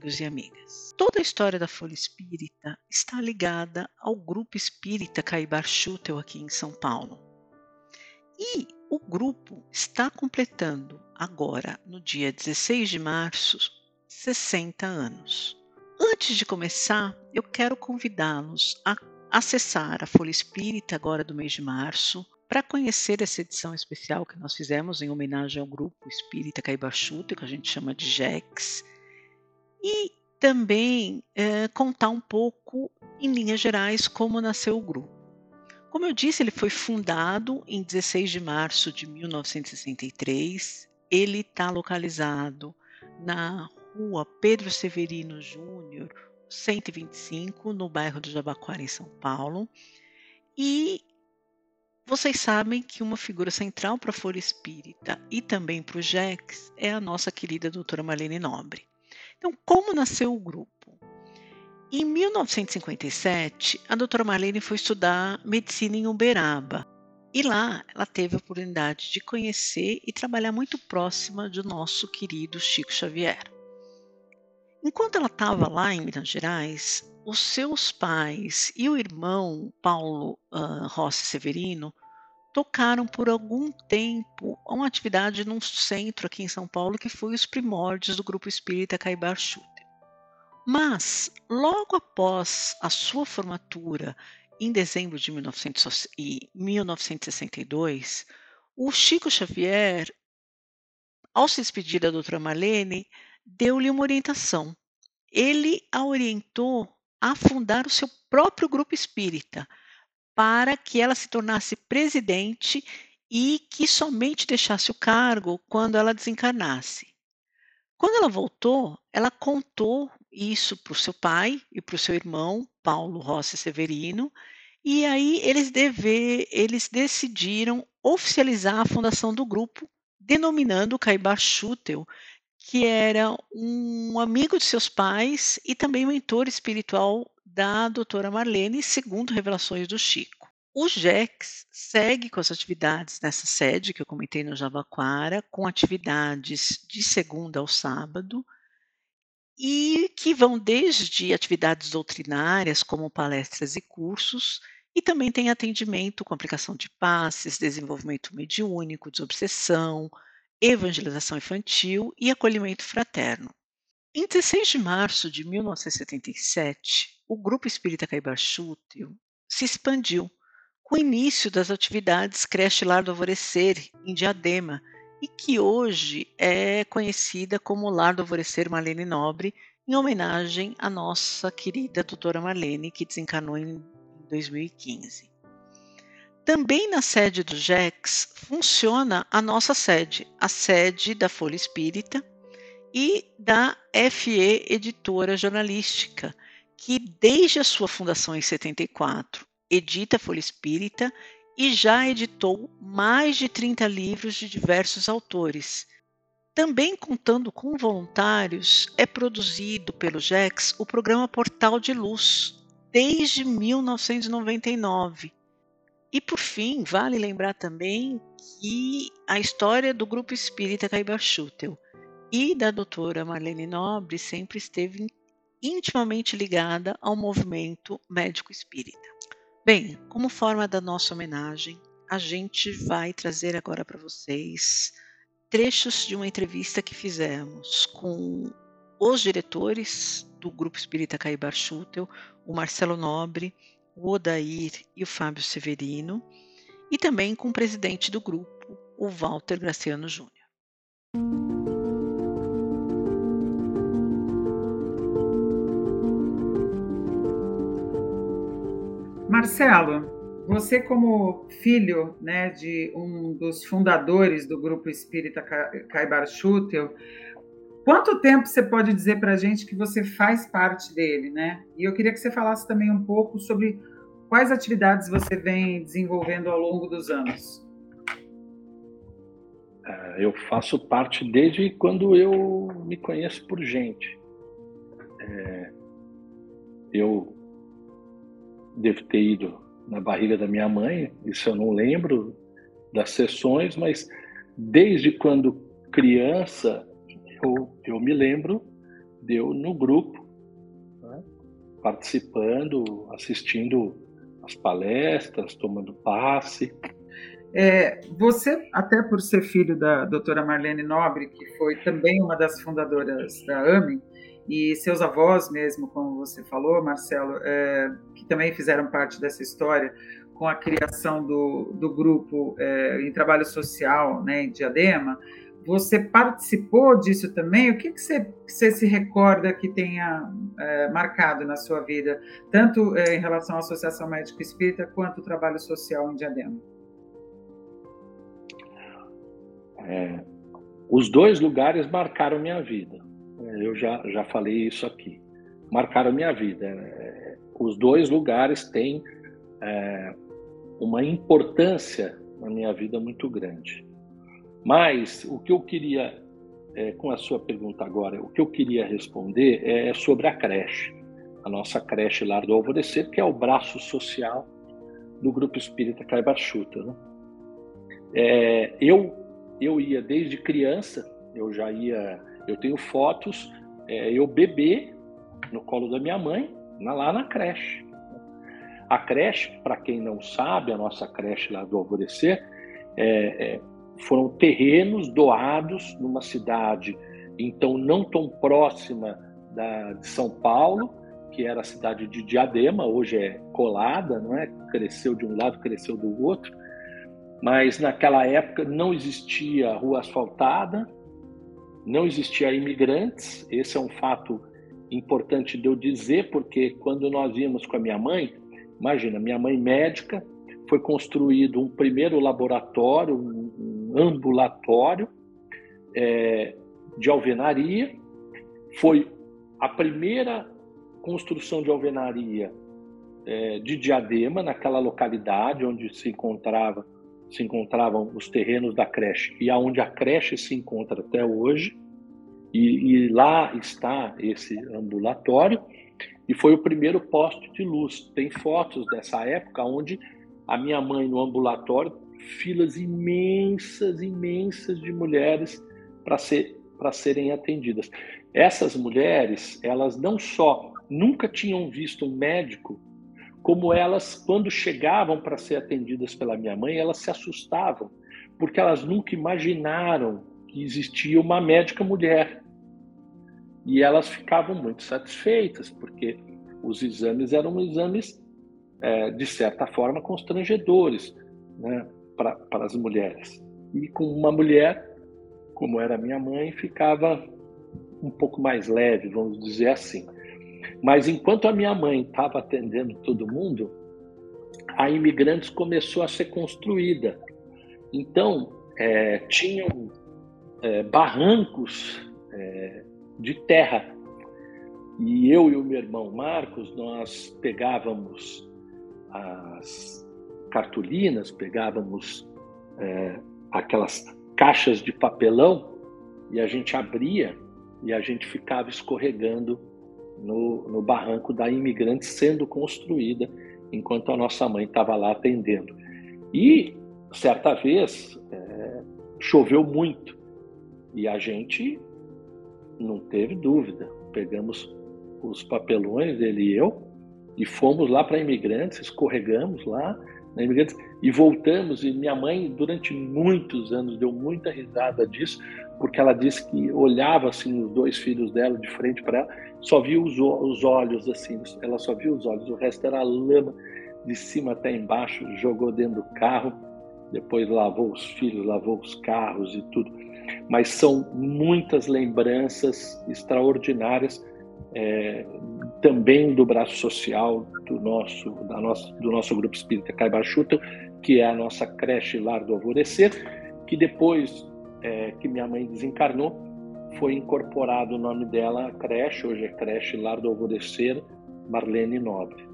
Amigos e amigas. Toda a história da Folha Espírita está ligada ao Grupo Espírita Caibar Schutel aqui em São Paulo. E o grupo está completando agora, no dia 16 de março, 60 anos. Antes de começar, eu quero convidá-los a acessar a Folha Espírita agora do mês de março para conhecer essa edição especial que nós fizemos em homenagem ao grupo Espírita Caibachuta, que a gente chama de JEX, e também é, contar um pouco, em linhas gerais, como nasceu o grupo. Como eu disse, ele foi fundado em 16 de março de 1963. Ele está localizado na rua Pedro Severino Júnior, 125, no bairro do Jabaquara, em São Paulo. E vocês sabem que uma figura central para a Folha Espírita e também para o JEX é a nossa querida doutora Marlene Nobre. Então, como nasceu o grupo? Em 1957, a doutora Marlene foi estudar medicina em Uberaba. E lá ela teve a oportunidade de conhecer e trabalhar muito próxima do nosso querido Chico Xavier. Enquanto ela estava lá em Minas Gerais, os seus pais e o irmão Paulo uh, Rossi Severino tocaram por algum tempo uma atividade num centro aqui em São Paulo que foi os primórdios do grupo espírita Caibar Schutter. Mas, logo após a sua formatura, em dezembro de 1962, o Chico Xavier, ao se despedir da doutora Marlene, deu-lhe uma orientação. Ele a orientou a fundar o seu próprio grupo espírita, para que ela se tornasse presidente e que somente deixasse o cargo quando ela desencarnasse. Quando ela voltou, ela contou isso para o seu pai e para o seu irmão, Paulo Rossi Severino, e aí eles, deve, eles decidiram oficializar a fundação do grupo, denominando Caibar Schutel, que era um amigo de seus pais e também mentor espiritual da doutora Marlene, segundo revelações do Chico. O JEX segue com as atividades nessa sede que eu comentei no Jabaquara, com atividades de segunda ao sábado, e que vão desde atividades doutrinárias, como palestras e cursos, e também tem atendimento com aplicação de passes, desenvolvimento mediúnico, desobsessão, evangelização infantil e acolhimento fraterno. Em 16 de março de 1977, o Grupo Espírita Caibaxútil se expandiu com o início das atividades Creche Lar do Alvorecer, em Diadema, e que hoje é conhecida como Lar do Alvorecer Marlene Nobre, em homenagem à nossa querida doutora Marlene, que desencarnou em 2015. Também na sede do JEX funciona a nossa sede, a sede da Folha Espírita, e da FE Editora Jornalística, que desde a sua fundação em 74 edita Folha Espírita e já editou mais de 30 livros de diversos autores. Também contando com voluntários, é produzido pelo JEX o programa Portal de Luz, desde 1999. E por fim, vale lembrar também que a história do Grupo Espírita Caibar Schutel e da doutora Marlene Nobre sempre esteve intimamente ligada ao movimento médico espírita. Bem, como forma da nossa homenagem, a gente vai trazer agora para vocês trechos de uma entrevista que fizemos com os diretores do Grupo Espírita Caibar Schutel, o Marcelo Nobre, o Odair e o Fábio Severino, e também com o presidente do grupo, o Walter Graciano Júnior. Marcelo, você como filho né, de um dos fundadores do Grupo Espírita Caibar Schutel, quanto tempo você pode dizer para a gente que você faz parte dele, né? E eu queria que você falasse também um pouco sobre quais atividades você vem desenvolvendo ao longo dos anos. É, eu faço parte desde quando eu me conheço por gente. É, eu devo ter ido na barriga da minha mãe, isso eu não lembro das sessões, mas desde quando criança eu, eu me lembro de eu no grupo, né, participando, assistindo as palestras, tomando passe. É, você, até por ser filho da doutora Marlene Nobre, que foi também uma das fundadoras da AME, e seus avós mesmo, como você falou, Marcelo, é, que também fizeram parte dessa história, com a criação do, do grupo é, em trabalho social né, em Diadema, você participou disso também? O que, que, você, você se recorda que tenha é, marcado na sua vida, tanto é, em relação à Associação Médico Espírita quanto o trabalho social em Diadema? É, os dois lugares marcaram minha vida. Eu já, já falei isso aqui. Marcaram minha vida. É, os dois lugares têm é, uma importância na minha vida muito grande. Mas o que eu queria, é, com a sua pergunta agora, o que eu queria responder é sobre a creche, a nossa creche Lar do Alvorecer, que é o braço social do Grupo Espírita Caibachuta. Né? É, eu, eu ia desde criança, eu já ia, eu tenho fotos, é, eu bebê no colo da minha mãe, lá na creche. A creche, para quem não sabe, a nossa creche lá do Alvorecer, é, é, foram terrenos doados numa cidade, então não tão próxima da, de São Paulo, que era a cidade de Diadema, hoje é colada, não é? Cresceu de um lado, cresceu do outro. Mas naquela época não existia rua asfaltada, não existia imigrantes. Esse é um fato importante de eu dizer, porque quando nós íamos com a minha mãe, imagina, minha mãe médica, foi construído um primeiro laboratório, um ambulatório é, de alvenaria. Foi a primeira construção de alvenaria é, de Diadema, naquela localidade onde se encontrava se encontravam os terrenos da creche e aonde a creche se encontra até hoje. E, e, lá está esse ambulatório e foi o primeiro poste de luz. Tem fotos dessa época onde a minha mãe no ambulatório, filas imensas, imensas de mulheres para ser, para serem atendidas. Essas mulheres, elas não só nunca tinham visto um médico, como elas, quando chegavam para ser atendidas pela minha mãe, elas se assustavam, porque elas nunca imaginaram que existia uma médica mulher. E elas ficavam muito satisfeitas, porque os exames eram exames é, de certa forma, constrangedores né, para as mulheres. E com uma mulher, como era minha mãe, ficava um pouco mais leve, vamos dizer assim. Mas enquanto a minha mãe estava atendendo todo mundo, a Imigrantes começou a ser construída. Então, é, tinham é, barrancos é, de terra. E eu e o meu irmão Marcos, nós pegávamos as cartolinas, pegávamos é, aquelas caixas de papelão e a gente abria e a gente ficava escorregando no, no barranco da imigrante sendo construída enquanto a nossa mãe estava lá atendendo. E certa vez é, choveu muito e a gente não teve dúvida. Pegamos os papelões, ele e eu, e fomos lá para Imigrantes, escorregamos lá na Imigrantes e voltamos. E minha mãe, durante muitos anos, deu muita risada disso, porque ela disse que olhava assim os dois filhos dela de frente para ela, só via os, os olhos assim, ela só via os olhos, o resto era lama de cima até embaixo, jogou dentro do carro, depois lavou os filhos, lavou os carros e tudo. Mas são muitas lembranças extraordinárias é, também do braço social do nosso, da nossa, do nosso grupo espírita Caibachuta, que é a nossa creche Lar do Alvorecer, que depois é, que minha mãe desencarnou, foi incorporado o nome dela à creche, hoje é creche Lar do Alvorecer, Marlene Nobre.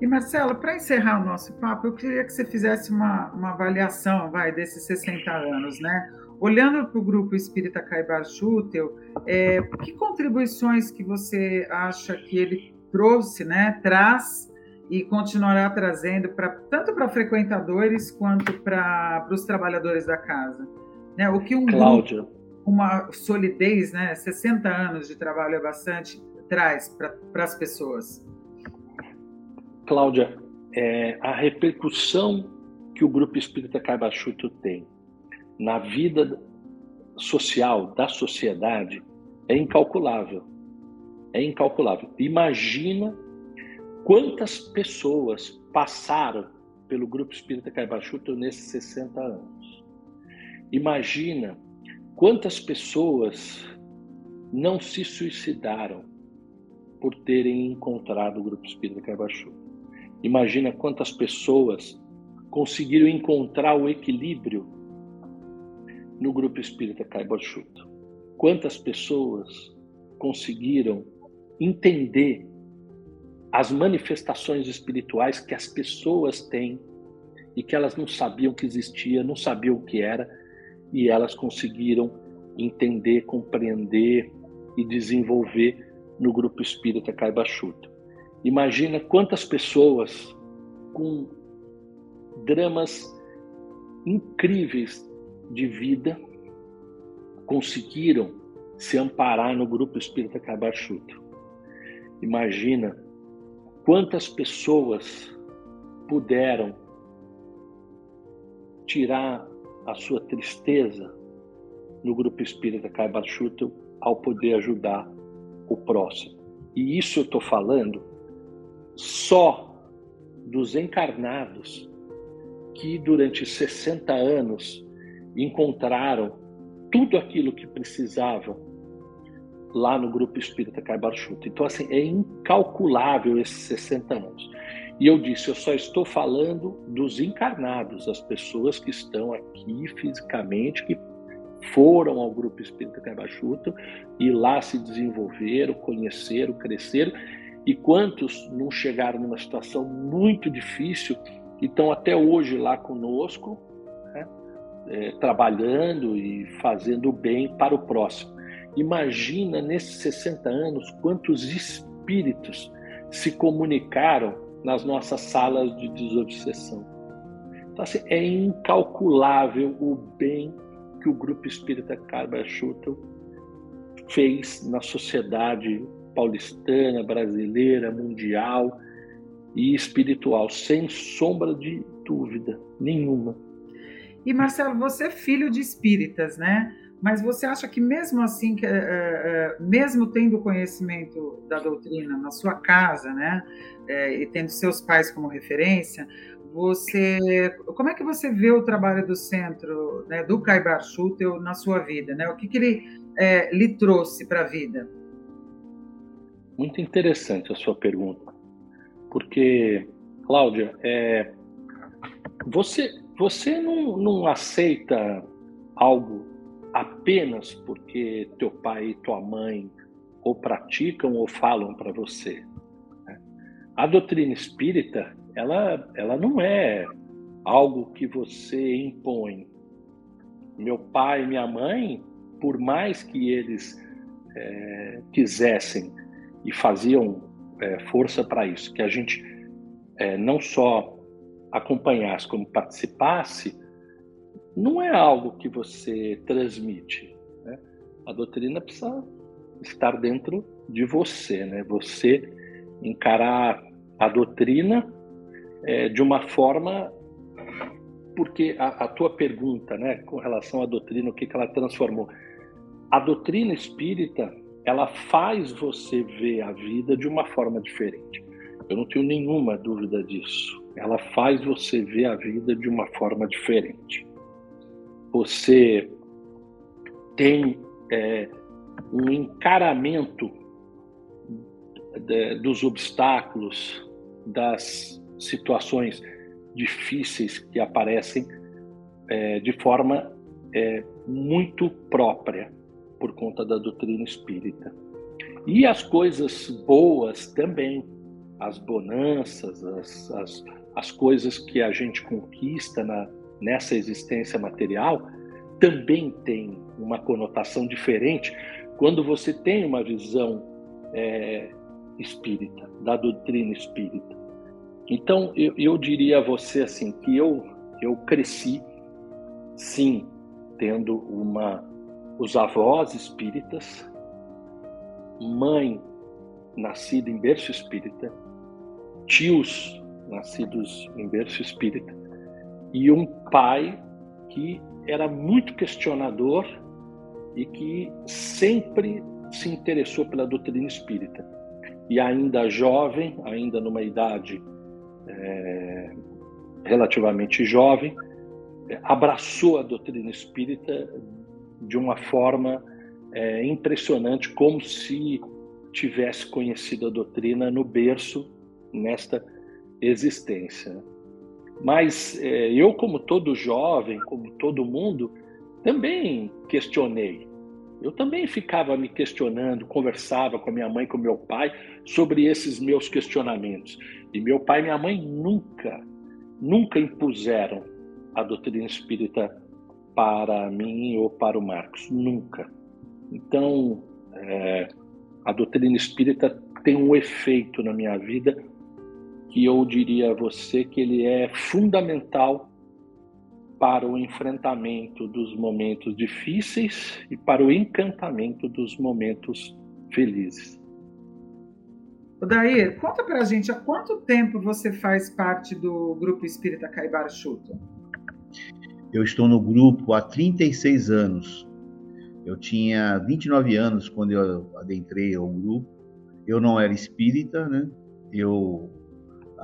E Marcelo, para encerrar o nosso papo, eu queria que você fizesse uma, uma avaliação, vai, desses 60 anos, né? Olhando para o grupo Espírita Caibar Schutel, é, que contribuições que você acha que ele trouxe, né, traz e continuará trazendo para tanto para frequentadores quanto para os trabalhadores da casa? Né? O que um uma solidez, né, 60 anos de trabalho é bastante, traz para as pessoas? Cláudia, é, a repercussão que o Grupo Espírita Caibachuto tem na vida social da sociedade é incalculável. É incalculável. Imagina quantas pessoas passaram pelo Grupo Espírita Caibachuto nesses 60 anos. Imagina quantas pessoas não se suicidaram por terem encontrado o Grupo Espírita Caibachuto. Imagina quantas pessoas conseguiram encontrar o equilíbrio no grupo espírita Caibochuto. Quantas pessoas conseguiram entender as manifestações espirituais que as pessoas têm e que elas não sabiam que existia, não sabiam o que era, e elas conseguiram entender, compreender e desenvolver no grupo espírita Caibachuto. Imagina quantas pessoas com dramas incríveis de vida conseguiram se amparar no grupo espírita Cabachuto. Imagina quantas pessoas puderam tirar a sua tristeza no grupo espírita Cabachuto ao poder ajudar o próximo. E isso eu estou falando só dos encarnados que durante 60 anos encontraram tudo aquilo que precisavam lá no grupo espírita Caibarchuta. Então, assim, é incalculável esses 60 anos. E eu disse, eu só estou falando dos encarnados, as pessoas que estão aqui fisicamente, que foram ao grupo espírita Caibachuta e lá se desenvolveram, conheceram, cresceram e quantos não chegaram numa situação muito difícil e estão até hoje lá conosco, né? é, trabalhando e fazendo o bem para o próximo. Imagina nesses 60 anos quantos espíritos se comunicaram nas nossas salas de desobsessão. Então, assim, é incalculável o bem que o Grupo Espírita Carba Schutel fez na sociedade paulistana, brasileira, mundial e espiritual, sem sombra de dúvida nenhuma. E Marcelo, você é filho de espíritas, né? Mas você acha que mesmo assim, que, é, é, mesmo tendo conhecimento da doutrina na sua casa, né, é, e tendo seus pais como referência, você, como é que você vê o trabalho do centro, né, do Caibar Schutel na sua vida, né? O que, que ele lhe trouxe para a vida? Muito interessante a sua pergunta, porque, Cláudia, é, você, você não, não aceita algo apenas porque teu pai e tua mãe ou praticam ou falam para você. Né? A doutrina espírita, ela, ela não é algo que você impõe. Meu pai e minha mãe, por mais que eles é, quisessem e faziam é, força para isso, que a gente é, não só acompanhasse, como participasse, não é algo que você transmite. Né? A doutrina precisa estar dentro de você, né? Você encarar a doutrina é, de uma forma porque a, a, tua pergunta, né, com relação à doutrina, o que, que ela transformou? A doutrina espírita ela faz você ver a vida de uma forma diferente. Eu não tenho nenhuma dúvida disso. Ela faz você ver a vida de uma forma diferente. Você tem é, um encaramento de, dos obstáculos, das situações difíceis que aparecem é, de forma é, muito própria por conta da doutrina espírita. E as coisas boas também, as bonanças, as, as, as coisas que a gente conquista na, nessa existência material, também tem uma conotação diferente quando você tem uma visão é, espírita, da doutrina espírita. Então, eu, eu diria a você assim que eu, eu cresci, sim, tendo uma os avós espíritas, mãe nascida em berço espírita, tios nascidos em berço espírita e um pai que era muito questionador e que sempre se interessou pela doutrina espírita. E ainda jovem, ainda numa idade é, relativamente jovem, abraçou a doutrina espírita de uma forma é, impressionante, como se tivesse conhecido a doutrina no berço, nesta existência. Mas é, eu, como todo jovem, como todo mundo, também questionei. Eu também ficava me questionando, conversava com minha mãe, com meu pai sobre esses meus questionamentos. E meu pai e minha mãe nunca, nunca impuseram a doutrina espírita para mim ou para o Marcos, nunca. Então, é, a doutrina espírita tem um efeito na minha vida que eu diria a você que ele é fundamental para o enfrentamento dos momentos difíceis e para o encantamento dos momentos felizes. Daí, conta pra gente, há quanto tempo você faz parte do Grupo Espírita Caibar Chuto? Eu estou no grupo há 36 anos. Eu tinha 29 anos quando eu adentrei ao grupo. Eu não era espírita, né? Eu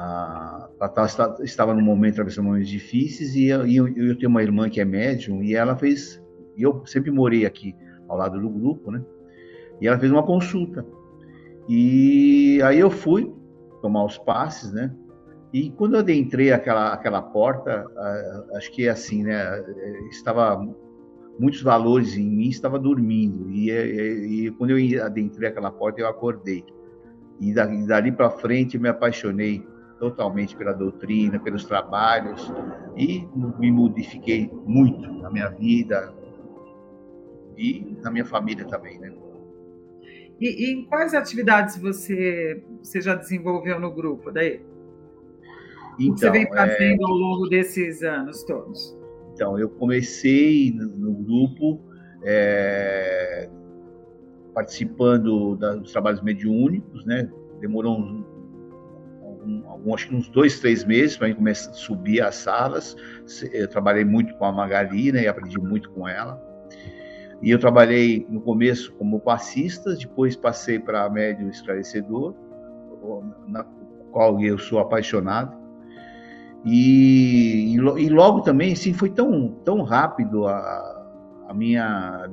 a, a, estava num momento atravessando momentos difíceis e, eu, eu, eu, tenho uma irmã que é médium e ela fez. E eu sempre morei aqui ao lado do grupo, né? E ela fez uma consulta. E aí eu fui tomar os passes, né? E quando eu adentrei aquela, aquela porta, acho que é assim, né? Estava muitos valores em mim estava dormindo e, e, e quando eu adentrei aquela porta eu acordei e dali, dali para frente me apaixonei totalmente pela doutrina, pelos trabalhos e me modifiquei muito na minha vida e na minha família também, né? E, e em quais atividades você, você já desenvolveu no grupo daí? Então, o que você vem então, fazendo é... ao longo desses anos todos? Então, eu comecei no, no grupo é, participando dos trabalhos mediúnicos, né? Demorou uns, um, acho que uns dois, três meses para começar a subir as salas. Eu trabalhei muito com a Magali, né? E aprendi muito com ela. E eu trabalhei no começo como passista, depois passei para médio esclarecedor, na qual eu sou apaixonado. E, e, logo também, sim, foi tão, tão rápido a, a minha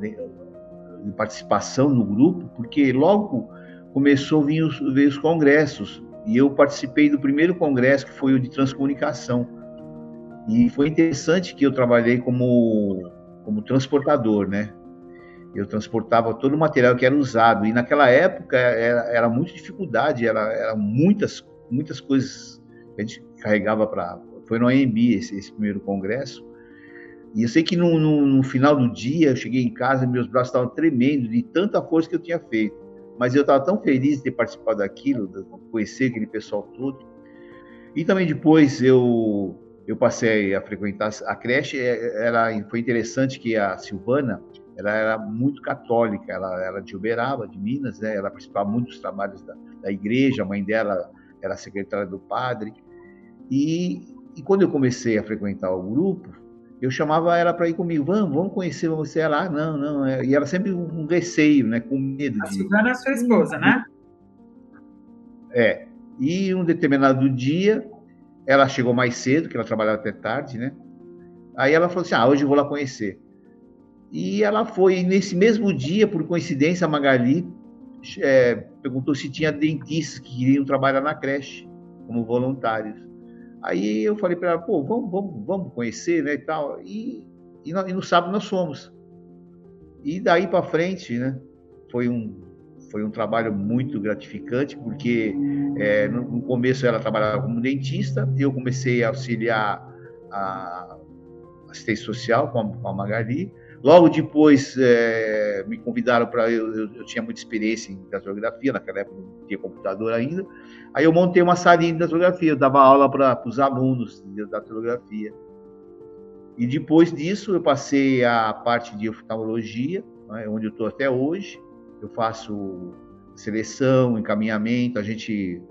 participação no grupo, porque logo começou a vir os, vir os congressos, e eu participei do primeiro congresso, que foi o de transcomunicação. E foi interessante que eu trabalhei como, como transportador, né? Eu transportava todo o material que era usado. E naquela época era, era muita dificuldade, era, era muitas, muitas coisas que a gente carregava para. Foi no AMB esse, esse, primeiro congresso. E eu sei que no, no, no, final do dia eu cheguei em casa, meus braços estavam tremendo de tanta força que eu tinha feito. Mas eu estava tão feliz de ter participado daquilo, de conhecer aquele pessoal todo. E também depois eu eu passei a frequentar a creche. É, era, foi interessante que a Silvana ela era muito católica, ela era de Uberaba, de Minas, né? ela participava muito dos trabalhos da, da igreja, a mãe dela era secretária do padre. E, e quando eu comecei a frequentar o grupo, eu chamava ela para ir comigo, vamos, vamos conhecer você. Ela, ah, não, não. É, e era sempre um receio, né? Com medo. A Silvana é sua esposa, né? É. E um determinado dia, ela chegou mais cedo, que ela trabalhava até tarde, né? Aí ela falou assim: ah, hoje eu vou lá conhecer. E ela foi, nesse mesmo dia, por coincidência, a Magali é, perguntou se tinha dentistas que queriam trabalhar na creche como voluntários. Aí eu falei para ela, pô, vamos, vamos, vamos conhecer, né, e tal. E, e, no, e no sábado nós fomos. e daí para frente, né, foi um foi um trabalho muito gratificante, porque é, no, no, começo ela trabalhava como dentista, eu comecei a auxiliar a assistência social com a, com a Magali. Logo depois é, me convidaram para. Eu, eu, eu, tinha muita experiência em datilografia, naquela época não tinha computador ainda. Aí eu montei uma salinha de datilografia, eu dava aula para os alunos de datilografia. E depois disso eu passei a parte de oftalmologia, né, onde eu estou até hoje eu faço seleção, encaminhamento, a gente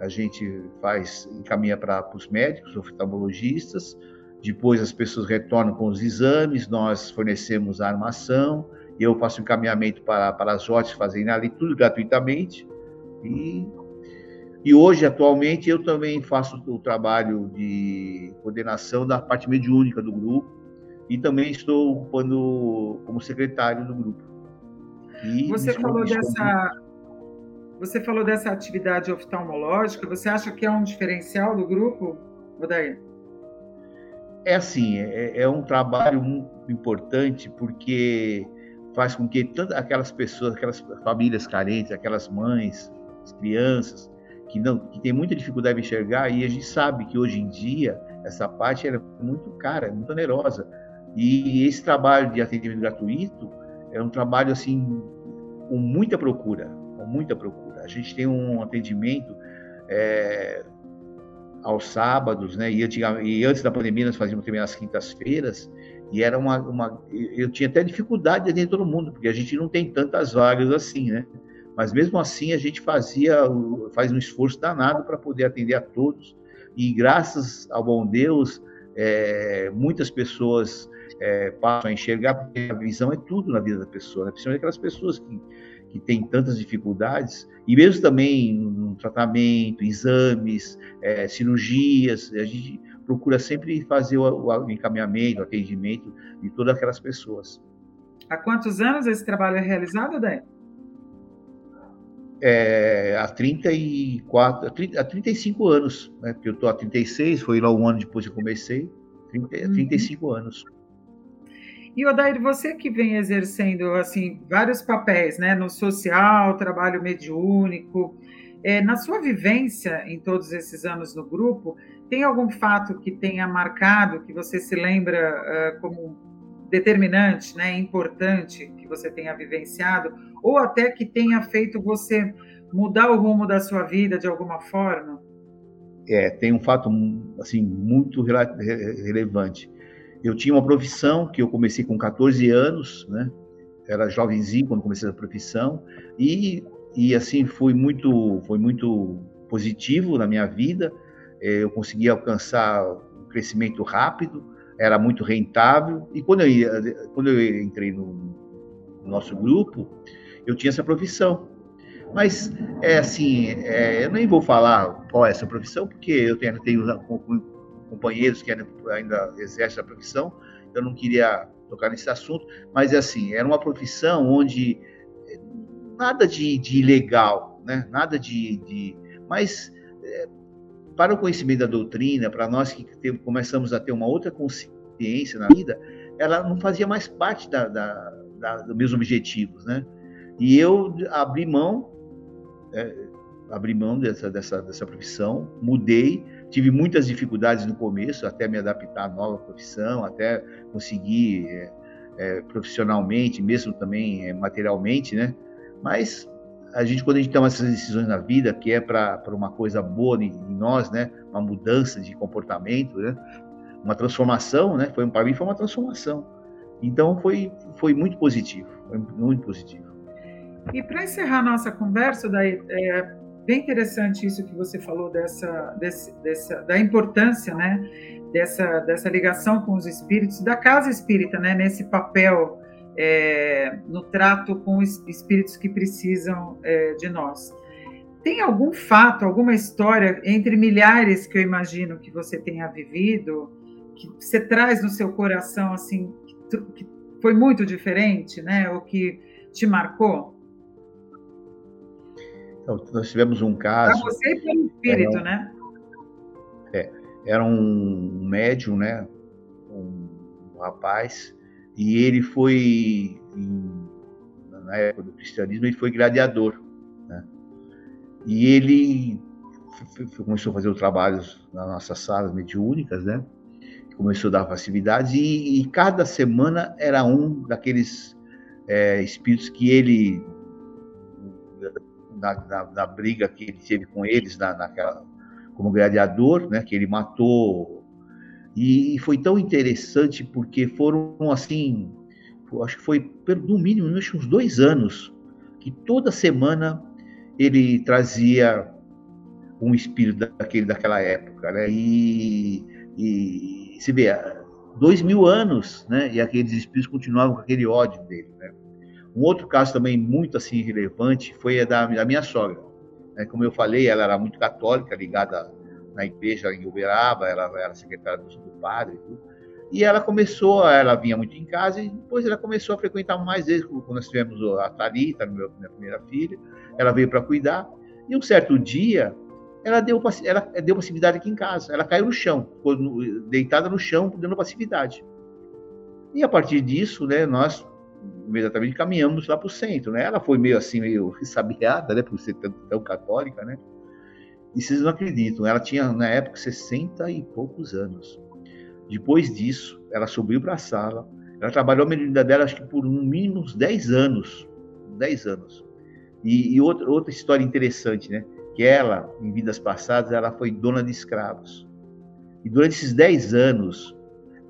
a gente faz encaminha para os médicos, oftalmologistas, depois as pessoas retornam com os exames, nós fornecemos a armação, eu faço encaminhamento para, para as óticas fazendo ali tudo gratuitamente. E, e hoje, atualmente, eu também faço o trabalho de coordenação da parte mediúnica do grupo e também estou ocupando como secretário do grupo. E você falou dessa você falou dessa atividade oftalmológica. Você acha que é um diferencial do grupo, Odair? É assim, é, é um trabalho muito importante porque faz com que todas aquelas pessoas, aquelas famílias carentes, aquelas mães, as crianças que não que tem muita dificuldade de enxergar e a gente sabe que hoje em dia essa parte é muito cara, muito onerosa. E esse trabalho de atendimento gratuito é um trabalho assim com muita procura, com muita procura. A gente tem um atendimento é, aos sábados, né? E, e, antes da pandemia nós fazíamos também às quintas-feiras e era uma, uma, eu tinha até dificuldade de atender todo mundo porque a gente não tem tantas vagas assim, né? Mas mesmo assim a gente fazia faz um esforço danado para poder atender a todos e graças ao bom Deus é, muitas pessoas é, passam a enxergar, porque a visão é tudo na vida da pessoa, né? principalmente aquelas pessoas que, que têm tantas dificuldades, e mesmo também tratamento, exames, é, cirurgias, a gente procura sempre fazer o, o encaminhamento, o atendimento de todas aquelas pessoas. Há quantos anos esse trabalho é realizado, Dé? É, há 34, há 35 anos, né? Porque eu estou há 36, foi lá um ano depois que eu comecei, 30, uhum. 35 anos. E Odair, você que vem exercendo assim vários papéis, né, no social, trabalho mediúnico, é, na sua vivência em todos esses anos no grupo, tem algum fato que tenha marcado, que você se lembra uh, como determinante, né, importante, que você tenha vivenciado, ou até que tenha feito você mudar o rumo da sua vida de alguma forma? É, tem um fato assim muito relevante. Eu tinha uma profissão que eu comecei com 14 anos, né? Era jovenzinho quando comecei a profissão e e assim foi muito foi muito positivo na minha vida. É, eu consegui alcançar um crescimento rápido, era muito rentável e quando eu quando eu entrei no, no nosso grupo, eu tinha essa profissão. Mas é assim, é, eu nem vou falar qual é essa profissão porque eu tenho, tenho companheiros que ainda exercem a profissão, eu não queria tocar nesse assunto, mas é assim, era uma profissão onde eh, nada de, de ilegal, né? nada de, de mas é, para o conhecimento da doutrina, para nós que tem, começamos a ter uma outra consciência na vida, ela não fazia mais parte da, da, da, dos meus objetivos, né? E eu abri mão, é, abri mão dessa, dessa, dessa profissão, mudei, tive muitas dificuldades no começo, até me adaptar à nova profissão, até conseguir é, é, profissionalmente, mesmo também é, materialmente, né? Mas a gente, quando a gente toma essas decisões na vida, que é para uma coisa boa em, nós, né? Uma mudança de comportamento, né? Uma transformação, né? Foi para mim foi uma transformação. Então foi foi muito positivo, foi muito positivo. E para encerrar nossa conversa, daí, é, bem interessante isso que você falou dessa, desse, dessa da importância, né, dessa, dessa ligação com os espíritos, da casa espírita, né, nesse papel é, no trato com os espíritos que precisam é, de nós. Tem algum fato, alguma história entre milhares que eu imagino que você tenha vivido, que você traz no seu coração assim, que foi muito diferente, né, ou que te marcou? Então, nós tivemos um caso. Para você e pelo espírito, era um, né? É, era um médium, né? Um, um, rapaz, e ele foi em na época do cristianismo, ele foi gladiador. Né? E ele começou a fazer os trabalhos nas nossas salas mediúnicas, né? Começou a dar facilidades e, e cada semana era um daqueles é, espíritos que ele, na, na, na, briga que ele teve com eles, na, naquela, como gladiador, né? Que ele matou e, foi tão interessante porque foram assim, acho que foi no mínimo uns dois anos que toda semana ele trazia um espírito daquele, daquela época, né? E, e se vê, dois mil anos, né? E aqueles espíritos continuavam com aquele ódio dele, né? Um outro caso também muito assim relevante foi a da, da minha sogra. Né? Como eu falei, ela era muito católica, ligada na igreja em Uberaba, ela era secretária do, padre e tudo. E ela começou, ela vinha muito em casa e depois ela começou a frequentar mais vezes, quando nós tivemos a Thalita, minha primeira filha, ela veio para cuidar. E um certo dia, ela deu, ela deu passividade aqui em casa. Ela caiu no chão, ficou deitada no chão, dando passividade. E a partir disso, né, nós imediatamente caminhamos lá para o centro, né? Ela foi meio assim, meio sabiada, né, por ser tão, tão católica, né? E vocês não acreditam, ela tinha na época 60 e poucos anos. Depois disso, ela subiu para a sala. Ela trabalhou a medida dela, acho que por no mínimo uns 10 anos. 10 anos. E, e outra, outra história interessante, né? Que ela, em vidas passadas, ela foi dona de escravos. E durante esses 10 anos,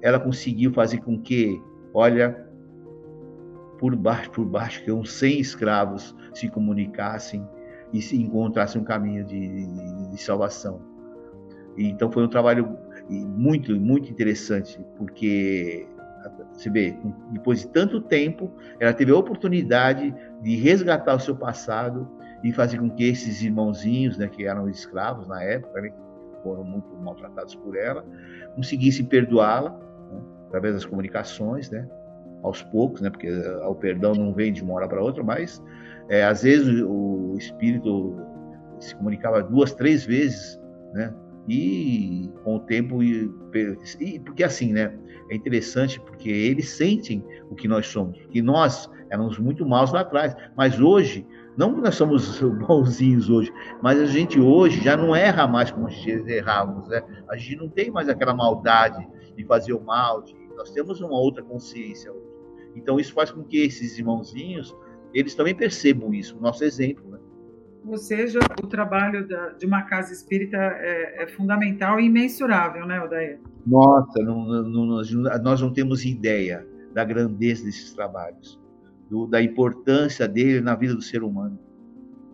ela conseguiu fazer com que, olha, por baixo, por baixo, que uns 100 escravos se comunicassem e se encontrassem um caminho de, de, de salvação. E, então foi um trabalho muito, muito interessante, porque você vê, depois de tanto tempo, ela teve a oportunidade de resgatar o seu passado e fazer com que esses irmãozinhos, né, que eram escravos na época, né, foram muito maltratados por ela, conseguissem perdoá-la né, através das comunicações, né, aos poucos, né, porque eh, o perdão não vem de uma hora para outra, mas é, às vezes o, o espírito se comunicava duas, três vezes, né, e com o tempo e, e, porque assim né é interessante porque eles sentem o que nós somos que nós éramos muito maus lá atrás mas hoje não que nós somos bonzinhos hoje mas a gente hoje já não erra mais como errávamos né a gente não tem mais aquela maldade de fazer o mal de, nós temos uma outra consciência hoje então isso faz com que esses irmãozinhos eles também percebam isso o nosso exemplo né? Ou seja, o trabalho da, de uma casa espírita é, é, fundamental e imensurável, né, Odair? Nossa, não, não, nós, não temos ideia da grandeza desses trabalhos, do, da importância dele na vida do ser humano.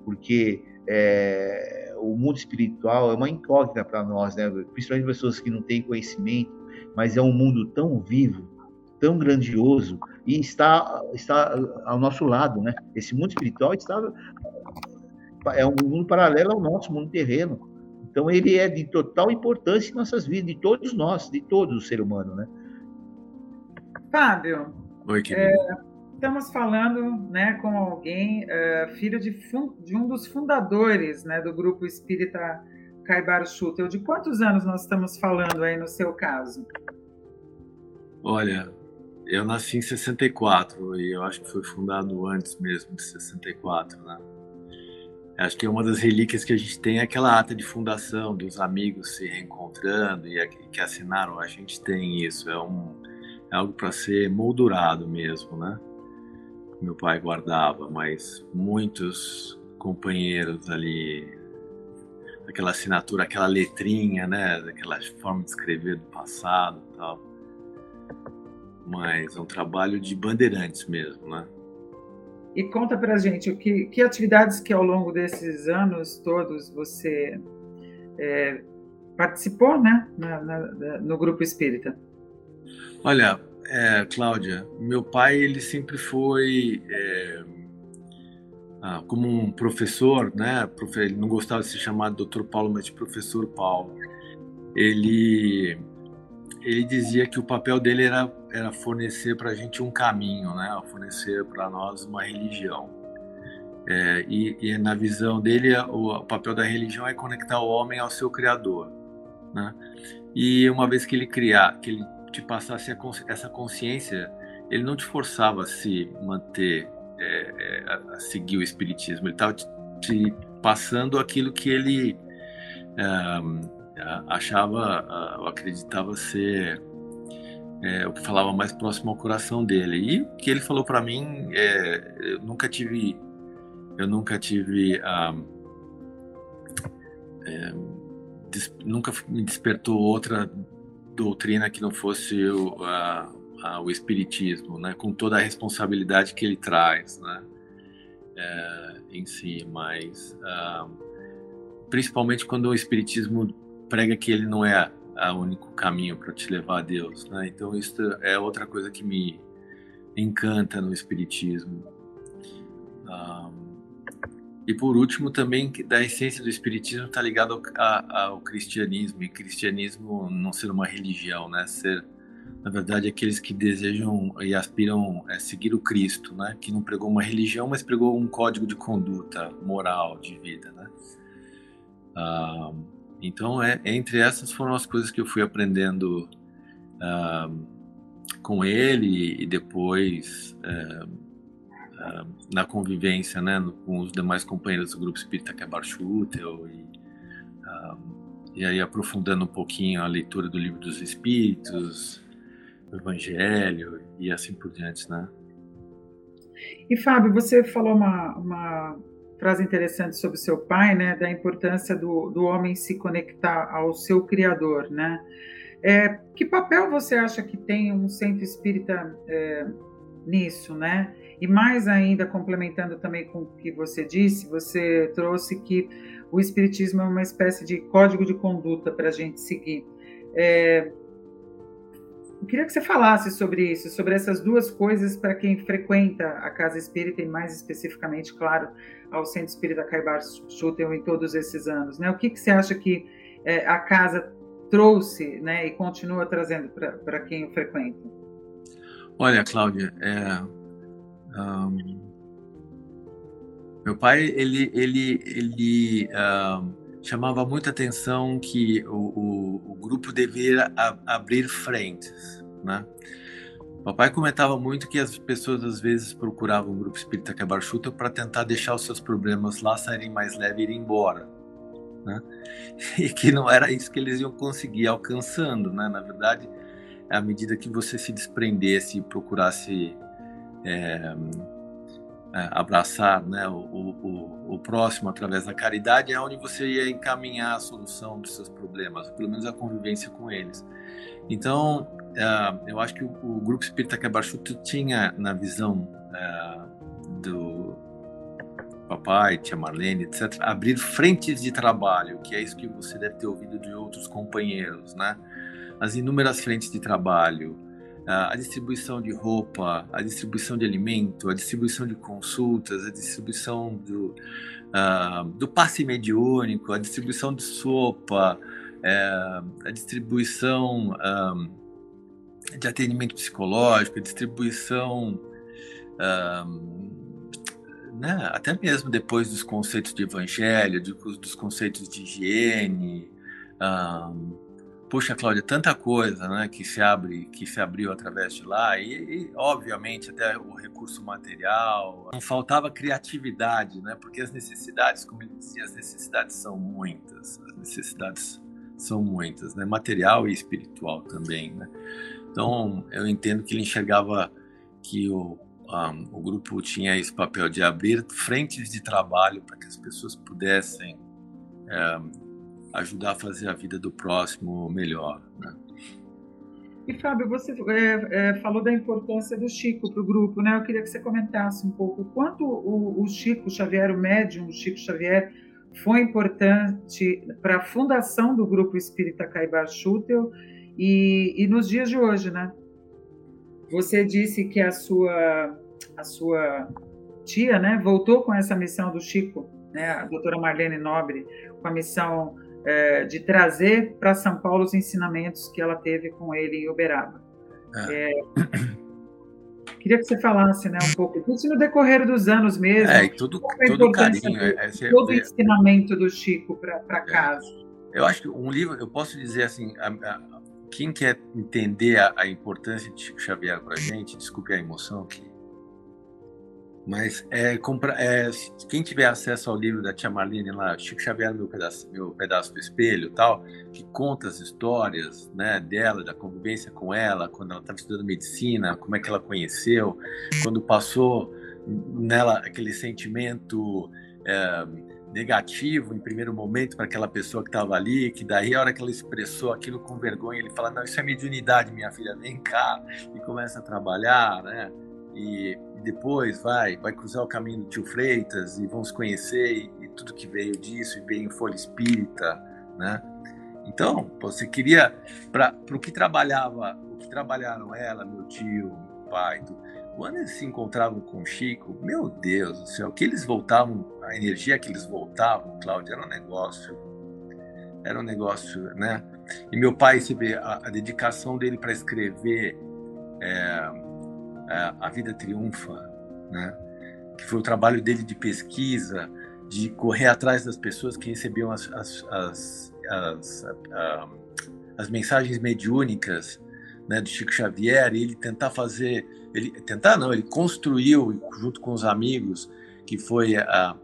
Porque é, o mundo espiritual é uma incógnita para nós, né? principalmente pessoas que não têm conhecimento, mas é um mundo tão vivo, tão grandioso e está está ao nosso lado, né? Esse mundo espiritual está é um mundo paralelo ao nosso mundo terreno. Então ele é de total importância em nossas vidas, de todos nós, de todo o ser humano, né? Fábio. Oi, é, estamos falando, né, com alguém é, filho de, de, um dos fundadores, né, do grupo Espírita Caibaro Schutel. De quantos anos nós estamos falando aí no seu caso? Olha, eu nasci em 64 e eu acho que foi fundado antes mesmo de 64, né? Acho que uma das relíquias que a gente tem é aquela ata de fundação dos amigos se reencontrando e que assinaram. A gente tem isso. É, um, é algo para ser moldurado mesmo, né? Meu pai guardava, mas muitos companheiros ali, aquela assinatura, aquela letrinha, né? Aquela forma de escrever do passado e tal. Mas é um trabalho de bandeirantes mesmo, né? E conta para a gente o que, que atividades que ao longo desses anos todos você é, participou, né, na, na, no grupo espírita. Olha, é, Cláudia, meu pai ele sempre foi é, ah, como um professor, né? Ele não gostava de ser chamado Dr. Paulo, mas de Professor Paulo. Ele ele dizia que o papel dele era, era fornecer para a gente um caminho, né? fornecer para nós uma religião. É, e, e, na visão dele, o, o, papel da religião é conectar o homem ao seu Criador. Né? E uma vez que ele criar, que ele te passasse essa consciência, ele não te forçava a se manter é, é, a, seguir o espiritismo. Ele estava te, te, passando aquilo que ele achava ou acreditava ser é, o que falava mais próximo ao coração dele. E o que ele falou para mim, é, eu nunca tive, eu nunca tive, é, des, nunca me despertou outra doutrina que não fosse o, a, a, o espiritismo, né? Com toda a responsabilidade que ele traz, né? É, em si, mas principalmente quando o espiritismo prega que ele não é o único caminho para te levar a Deus, né? Então isso é outra coisa que me encanta no espiritismo. Um, e por último também da essência do espiritismo está ligado ao, a, ao, cristianismo e cristianismo não ser uma religião, né? Ser na verdade aqueles que desejam e aspiram a seguir o Cristo, né? Que não pregou uma religião, mas pregou um código de conduta moral de vida, né? Um, então, é, entre essas foram as coisas que eu fui aprendendo uh, com ele e depois uh, uh, na convivência né, com os demais companheiros do grupo espírita que é e, e aí aprofundando um pouquinho a leitura do livro dos Espíritos, o Evangelho e assim por diante, né? E Fábio, você falou uma, uma frase interessante sobre seu pai, né, da importância do, do homem se conectar ao seu Criador, né? É, que papel você acha que tem um centro espírita é, nisso, né? E mais ainda, complementando também com o que você disse, você trouxe que o espiritismo é uma espécie de código de conduta para a gente seguir. É, eu queria que você falasse sobre isso, sobre essas duas coisas para quem frequenta a casa espírita e mais especificamente, claro, ao Centro Espírita Caibar Schutel em todos esses anos. Né? O que, que você acha que é, a casa trouxe né, e continua trazendo para quem o frequenta? Olha, Cláudia, é, um, meu pai ele ele ele um, chamava muita atenção que o, o, o grupo deveria a, abrir frentes, né? Papai comentava muito que as pessoas às vezes procuravam o grupo espírita Kebarchuta para tentar deixar os seus problemas lá saírem mais leve e ir embora, né? E que não era isso que eles iam conseguir alcançando, né? Na verdade, à medida que você se desprendesse e procurasse é, é, abraçar né, o, o, o, próximo através da caridade, é onde você ia encaminhar a solução dos seus problemas, pelo menos a convivência com eles. Então, é, eu acho que o, o Grupo Espírita Quebrachuto tinha, na visão é, do papai, tia Marlene, etc., abrir frentes de trabalho, que é isso que você deve ter ouvido de outros companheiros, né? As inúmeras frentes de trabalho, a distribuição de roupa, a distribuição de alimento, a distribuição de consultas, a distribuição do, uh, do passe mediúnico, a distribuição de sopa, uh, a distribuição uh, de atendimento psicológico, a distribuição, né, até mesmo depois dos conceitos de evangelho, de, dos conceitos de higiene, Puxa, Cláudia, tanta coisa, né, que se abre, que se abriu através de lá e, e, obviamente até o recurso material. Não faltava criatividade, né, porque as necessidades, como ele dizia, as necessidades são muitas, as necessidades são muitas, né, material e espiritual também, né. Então eu entendo que ele enxergava que o um, o grupo tinha esse papel de abrir frentes de trabalho para que as pessoas pudessem é, ajudar a fazer a vida do próximo melhor. Né? E Fábio, você é, é, falou da importância do Chico para o grupo, né? Eu queria que você comentasse um pouco quanto o, o Chico Xavier, o médium Chico Xavier, foi importante para a fundação do grupo Espírita Caibar Schutel e, e nos dias de hoje, né? Você disse que a sua a sua tia, né, voltou com essa missão do Chico, né, a doutora Marlene Nobre, com a missão é, de trazer para São Paulo os ensinamentos que ela teve com ele em Uberaba. É. É, queria que você falasse né, um pouco disso no decorrer dos anos mesmo. É, e tudo, todo carinho. É, é, todo o ensinamento do Chico para é. casa. Eu acho que um livro, eu posso dizer assim, a, a, quem quer entender a, a, importância de Chico Xavier para a gente, desculpe a emoção aqui, Mas é, compra, é, quem tiver acesso ao livro da Tia Marlene lá, Chico Xavier, meu pedaço, meu pedaço do espelho tal, que conta as histórias né, dela, da convivência com ela, quando ela estava estudando medicina, como é que ela conheceu, quando passou nela aquele sentimento é, negativo em primeiro momento para aquela pessoa que estava ali, que daí a hora que ela expressou aquilo com vergonha, ele fala, não, isso é mediunidade, minha filha, vem cá, e começa a trabalhar, né? E, depois vai, vai cruzar o caminho do tio Freitas e vão se conhecer e, e tudo que veio disso, e veio em Folha Espírita, né? Então, você queria, para o que trabalhava, o que trabalharam ela, meu tio, meu pai, tudo, quando eles se encontravam com o Chico, meu Deus do céu, que eles voltavam, a energia que eles voltavam, Cláudio, era um negócio, era um negócio, né? E meu pai, você vê, a, a dedicação dele para escrever é, A Vida Triunfa, né? Que foi o trabalho dele de pesquisa, de correr atrás das pessoas que recebiam as, as, as, as, as mensagens mediúnicas né, do Chico Xavier, e ele tentar fazer ele tentar não, ele construiu junto com os amigos, que foi uh,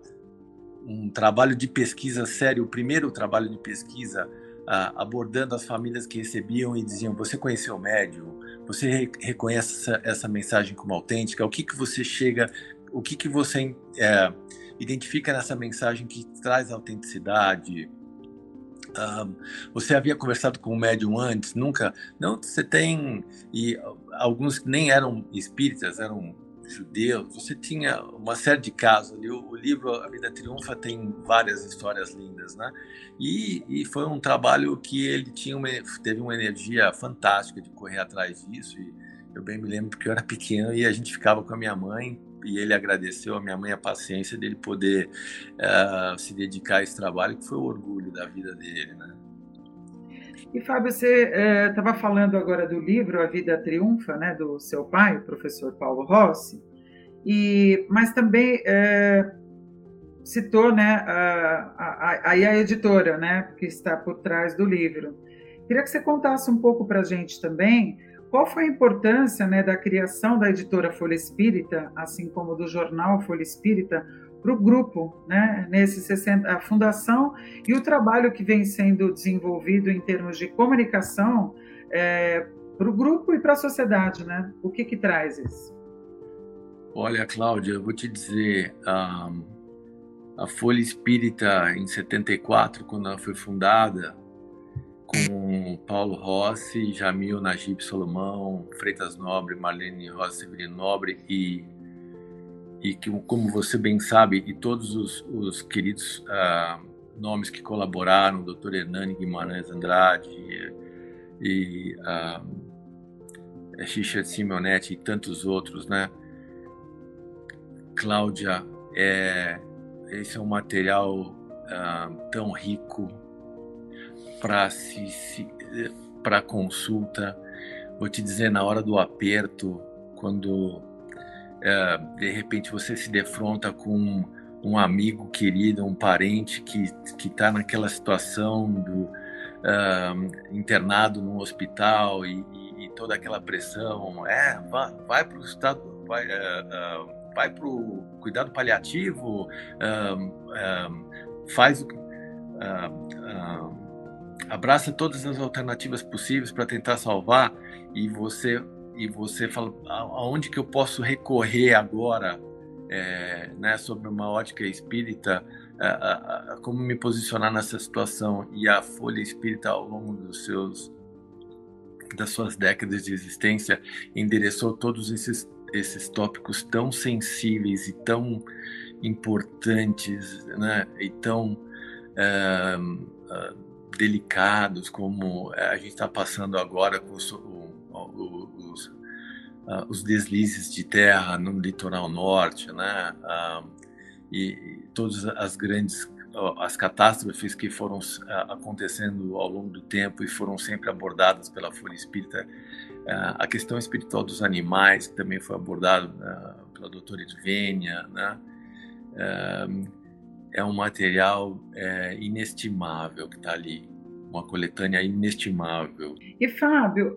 um trabalho de pesquisa sério, o primeiro trabalho de pesquisa uh, abordando as famílias que recebiam e diziam: você conheceu o médium? Você re reconhece essa, essa, mensagem como autêntica? O que que você chega? O que que você é, identifica nessa mensagem que traz autenticidade? Um, você havia conversado com o médium antes? Nunca? Não, você tem. E alguns nem eram espíritas, eram judeus. Você tinha uma série de casos ali. O, o livro A Vida Triunfa tem várias histórias lindas, né? E, e foi um trabalho que ele tinha uma, teve uma energia fantástica de correr atrás disso. E eu bem me lembro porque eu era pequeno e a gente ficava com a minha mãe e ele agradeceu a minha mãe a paciência dele poder uh, se dedicar a esse trabalho, que foi o orgulho da vida dele, né? E Fábio, você estava eh, falando agora do livro A Vida Triunfa, né, do seu pai, o professor Paulo Rossi, e, mas também eh, citou né, a, a, a, a editora né, que está por trás do livro. Queria que você contasse um pouco para a gente também qual foi a importância né, da criação da editora Folha Espírita, assim como do jornal Folha Espírita, para o grupo, né, nesse 60, a fundação e o trabalho que vem sendo desenvolvido em termos de comunicação é, para o grupo e para a sociedade, né? O que que traz isso? Olha, Cláudia, eu vou te dizer, a, a Folha Espírita em 74, quando ela foi fundada, com Paulo Rossi, Jamil Najib Solomão, Freitas Nobre, Marlene Rosa Severino Nobre e e que, como você bem sabe, e todos os, os queridos uh, nomes que colaboraram, Dr. Hernani Guimarães Andrade e, e uh, Xixa Simeonetti e tantos outros, né? Cláudia, é, esse é um material uh, tão rico para se, se para consulta. Vou te dizer, na hora do aperto, quando é, de repente você se defronta com um amigo querido, um parente que que está naquela situação do uh, internado no hospital e, e, e, toda aquela pressão, é, vai, vai para o estado, vai, uh, uh, vai para o cuidado paliativo, faz abraça todas as alternativas possíveis para tentar salvar e você e você fala aonde que eu posso recorrer agora é, né, sobre uma ótica espírita a, a, como me posicionar nessa situação? E a Folha Espírita ao longo dos seus das suas décadas de existência endereçou todos esses esses tópicos tão sensíveis e tão importantes né, e tão é, delicados como a gente está passando agora com o, os, uh, os, deslizes de terra no litoral norte, né? Uh, e, todas as grandes as catástrofes que foram uh, acontecendo ao longo do tempo e foram sempre abordadas pela Folha Espírita, a questão espiritual dos animais que também foi abordada pela doutora Edvênia, né? é um material é, inestimável que está ali uma coletânea inestimável. E Fábio,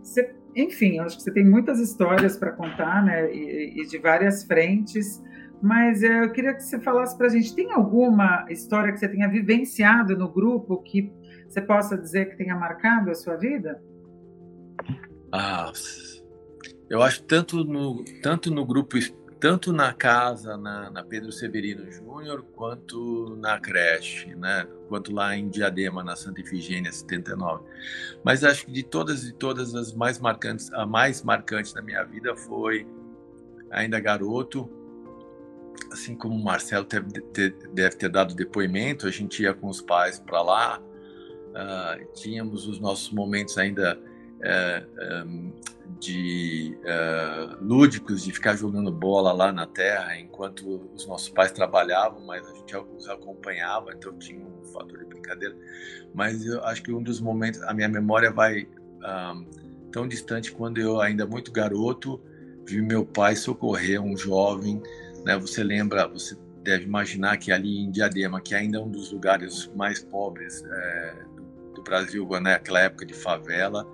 você, enfim, acho que você tem muitas histórias para contar, né, e, e, de várias frentes. Mas eu queria que você falasse para a gente: tem alguma história que você tenha vivenciado no grupo que você possa dizer que tenha marcado a sua vida? Ah, eu acho tanto no tanto no grupo tanto na casa na, na Pedro Severino Júnior quanto na creche, né? Quanto lá em Diadema na Santa Ifigênia 79. Mas acho que de todas e todas as mais marcantes, a mais marcante da minha vida foi ainda garoto, assim como o Marcelo deve ter, deve ter dado depoimento, a gente ia com os pais para lá, uh, tínhamos os nossos momentos ainda de uh, lúdicos de ficar jogando bola lá na terra enquanto os nossos pais trabalhavam, mas a gente os acompanhava, então tinha um fator de brincadeira. Mas eu acho que um dos momentos, a minha memória vai um, tão distante quando eu ainda muito garoto vi meu pai socorrer um jovem, né? Você lembra, você deve imaginar que ali em Diadema, que ainda é um dos lugares mais pobres é, do, Brasil, né? Aquela época de favela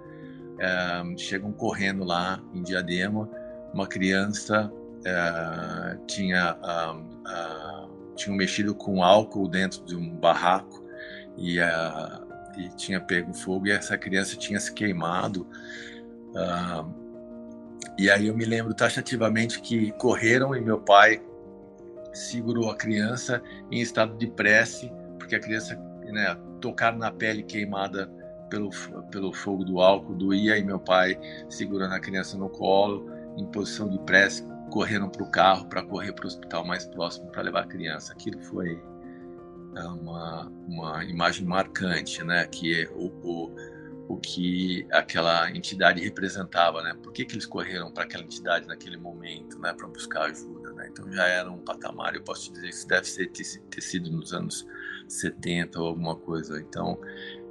é, chegam correndo lá em Diadema, uma criança é, tinha tinham mexido com álcool dentro de um barraco e, e, tinha pego fogo e essa criança tinha se queimado. e aí eu me lembro taxativamente que correram e meu pai segurou a criança em estado de prece, porque a criança, né, tocar na pele queimada pelo, pelo fogo do álcool, doía, e meu pai segurando a criança no colo, em posição de prece, correndo para o carro para correr para o hospital mais próximo para levar a criança. Aquilo foi é, uma, uma imagem marcante, né? Que é o, o, o que aquela entidade representava, né? Por que, que eles correram para aquela entidade naquele momento, né? Para buscar ajuda, né? Então já era um patamar. Eu posso te dizer que isso deve ser, ter, ter sido nos anos 70 ou alguma coisa. Então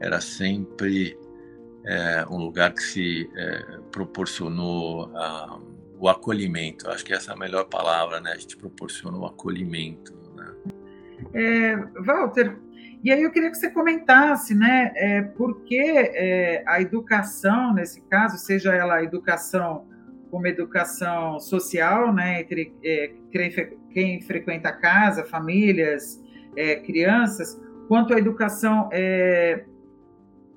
era sempre é, um lugar que se é, proporcionou a, o acolhimento. Acho que essa é a melhor palavra, né? A gente proporcionou o acolhimento. Né? É, Walter, e aí eu queria que você comentasse, né, é, por que é, a educação, nesse caso, seja ela a educação como educação social, né, entre é, quem, frequenta a casa, famílias, é, crianças, quanto a educação é,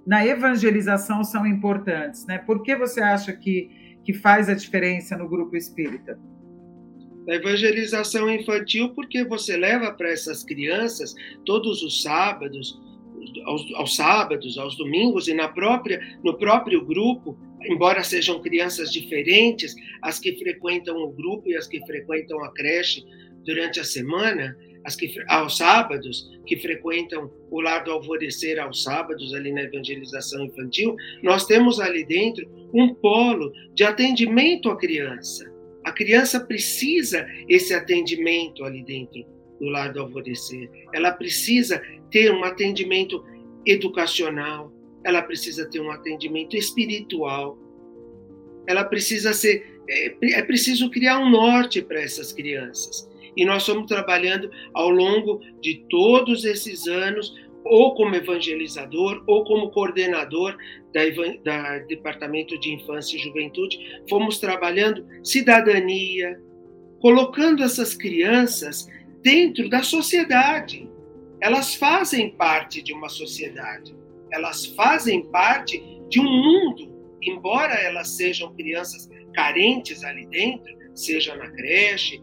na evangelização são importantes, né? Por que você acha que, que faz a diferença no grupo espírita? Na evangelização infantil, porque você leva para essas crianças todos os sábados, aos, aos, sábados, aos domingos e na própria no próprio grupo, embora sejam crianças diferentes, as que frequentam o grupo e as que frequentam a creche durante a semana, as que, aos sábados, que frequentam o lar do alvorecer aos sábados, ali na evangelização infantil, nós temos ali dentro um polo de atendimento à criança. A criança precisa esse atendimento ali dentro do lar do alvorecer. Ela precisa ter um atendimento educacional, ela precisa ter um atendimento espiritual, ela precisa ser. É, é preciso criar um norte para essas crianças. E nós estamos trabalhando ao longo de todos esses anos, ou como evangelizador, ou como coordenador da, da Departamento de Infância e Juventude, fomos trabalhando cidadania, colocando essas crianças dentro da sociedade. Elas fazem parte de uma sociedade, elas fazem parte de um mundo, embora elas sejam crianças carentes ali dentro, seja na creche,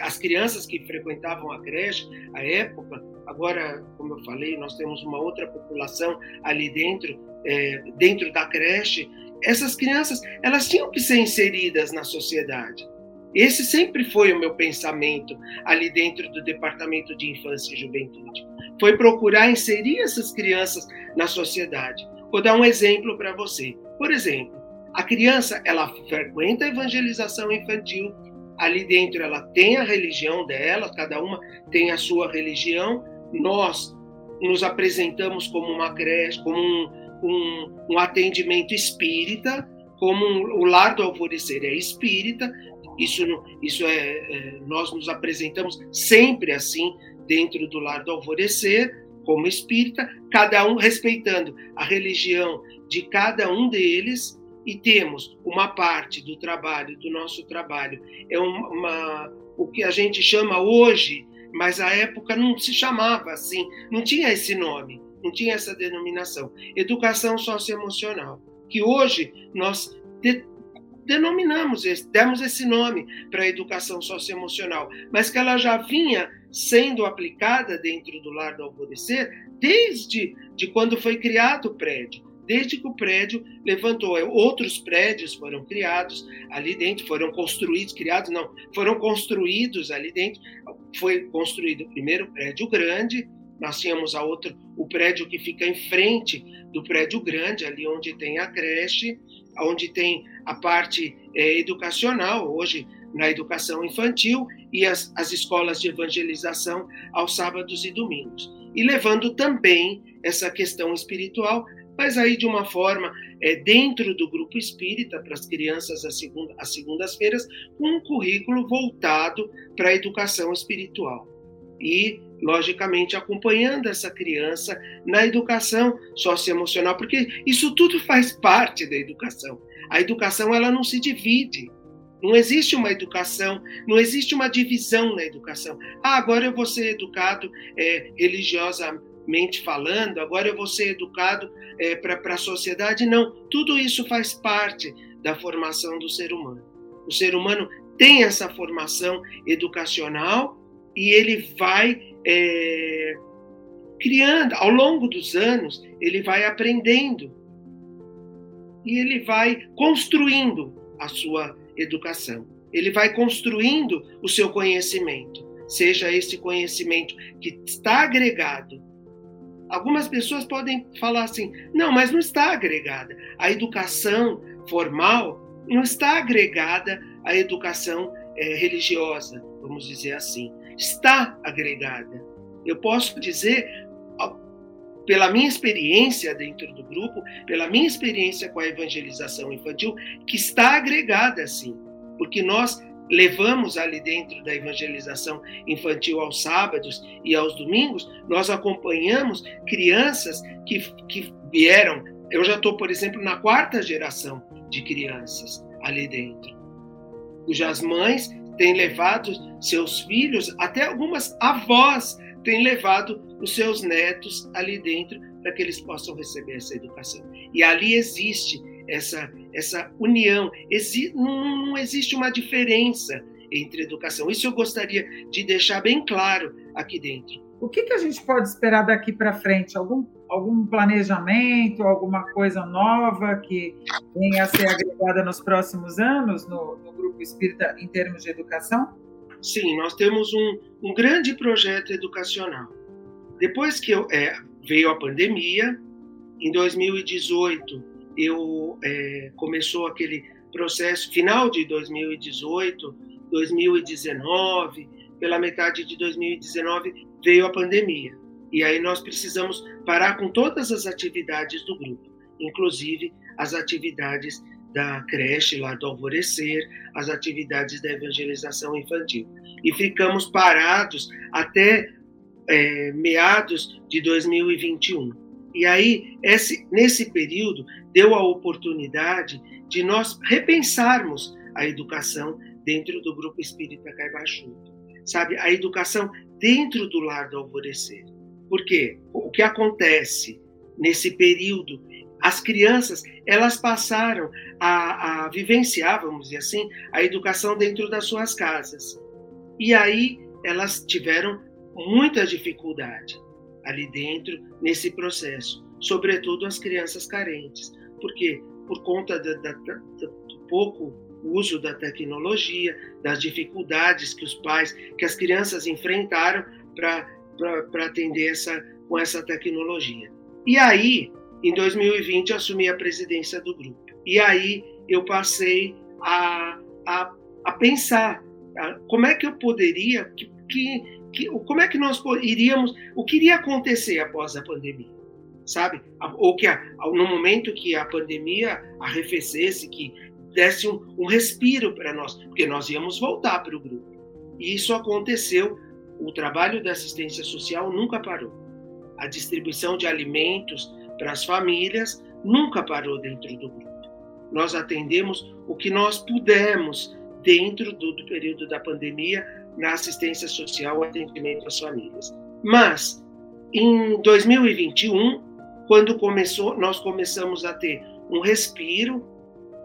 as crianças que frequentavam a creche, à época, agora, como eu falei, nós temos uma outra população ali dentro, é, dentro da creche. Essas crianças, elas tinham que ser inseridas na sociedade. Esse sempre foi o meu pensamento ali dentro do Departamento de Infância e Juventude. Foi procurar inserir essas crianças na sociedade. Vou dar um exemplo para você. Por exemplo, a criança, ela frequenta a evangelização infantil, ali dentro ela tem a religião dela, cada uma tem a sua religião. Nós nos apresentamos como uma creche, como um, um, um atendimento espírita, como um, o lar do alvorecer é espírita. Isso, isso é, é, nós nos apresentamos sempre assim dentro do lar do alvorecer, como espírita, cada um respeitando a religião de cada um deles, e temos uma parte do trabalho, do nosso trabalho, é uma, uma o que a gente chama hoje, mas a época não se chamava assim, não tinha esse nome, não tinha essa denominação, educação socioemocional, que hoje nós de, denominamos, demos esse nome para a educação socioemocional, mas que ela já vinha sendo aplicada dentro do Lar do Alvorecer desde de quando foi criado o prédio desde que o prédio levantou. Outros prédios foram criados ali dentro, foram construídos, criados não, foram construídos ali dentro. Foi construído o primeiro prédio grande, nós tínhamos a outro, o prédio que fica em frente do prédio grande, ali onde tem a creche, onde tem a parte é, educacional, hoje na educação infantil, e as, as escolas de evangelização aos sábados e domingos. E levando também essa questão espiritual mas aí de uma forma é, dentro do grupo espírita para as crianças às, segunda, segundas-feiras, com um currículo voltado para a educação espiritual. E, logicamente, acompanhando essa criança na educação socioemocional, porque isso tudo faz parte da educação. A educação ela não se divide. Não existe uma educação, não existe uma divisão na educação. Ah, agora eu vou ser educado é, religiosa, mente falando, agora eu vou ser educado é, para a sociedade. Não, tudo isso faz parte da formação do ser humano. O ser humano tem essa formação educacional e ele vai é, criando, ao longo dos anos, ele vai aprendendo e ele vai construindo a sua educação. Ele vai construindo o seu conhecimento, seja esse conhecimento que está agregado Algumas pessoas podem falar assim: não, mas não está agregada. A educação formal não está agregada à educação é, religiosa, vamos dizer assim. Está agregada. Eu posso dizer, pela minha experiência dentro do grupo, pela minha experiência com a evangelização infantil, que está agregada sim. Porque nós levamos ali dentro da evangelização infantil aos sábados e aos domingos, nós acompanhamos crianças que, que vieram. Eu já estou, por exemplo, na quarta geração de crianças ali dentro, cujas mães têm levado seus filhos, até algumas avós têm levado os seus netos ali dentro para que eles possam receber essa educação. E ali existe essa, essa união. Exi não, não existe uma diferença entre educação. Isso eu gostaria de deixar bem claro aqui dentro. O que, que a gente pode esperar daqui para frente? Algum, algum planejamento, alguma coisa nova que venha a ser agregada nos próximos anos no, no Grupo Espírita em termos de educação? Sim, nós temos um, um grande projeto educacional. Depois que eu, é, veio a pandemia, em 2018 eu é, começou aquele processo final de 2018, 2019, pela metade de 2019 veio a pandemia. E aí nós precisamos parar com todas as atividades do grupo, inclusive as atividades da creche lá do Alvorecer, as atividades da evangelização infantil. E ficamos parados até é, meados de 2021. E aí, esse, nesse período, deu a oportunidade de nós repensarmos a educação dentro do Grupo Espírita Caibachuto. Sabe, a educação dentro do lar do alvorecer. Porque o que acontece nesse período, as crianças, elas passaram a, a vivenciar, vamos dizer assim, a educação dentro das suas casas. E aí elas tiveram muita dificuldade ali dentro, nesse processo, sobretudo as crianças carentes, porque por conta da, da, do pouco uso da tecnologia, das dificuldades que os pais, que as crianças enfrentaram para atender essa, com essa tecnologia. E aí, em 2020, eu assumi a presidência do grupo. E aí eu passei a, a, a pensar a, como é que eu poderia, que, que que, como é que nós iríamos, o que iria acontecer após a pandemia, sabe? Ou que a, no momento que a pandemia arrefecesse, que desse um, um respiro para nós, porque nós íamos voltar para o grupo. E isso aconteceu. O trabalho da assistência social nunca parou. a distribuição de alimentos para as famílias, nunca parou dentro do grupo. Nós atendemos o que nós pudemos dentro do, do período da pandemia na assistência social, atendimento às famílias. Mas em 2021, quando começou, nós começamos a ter um respiro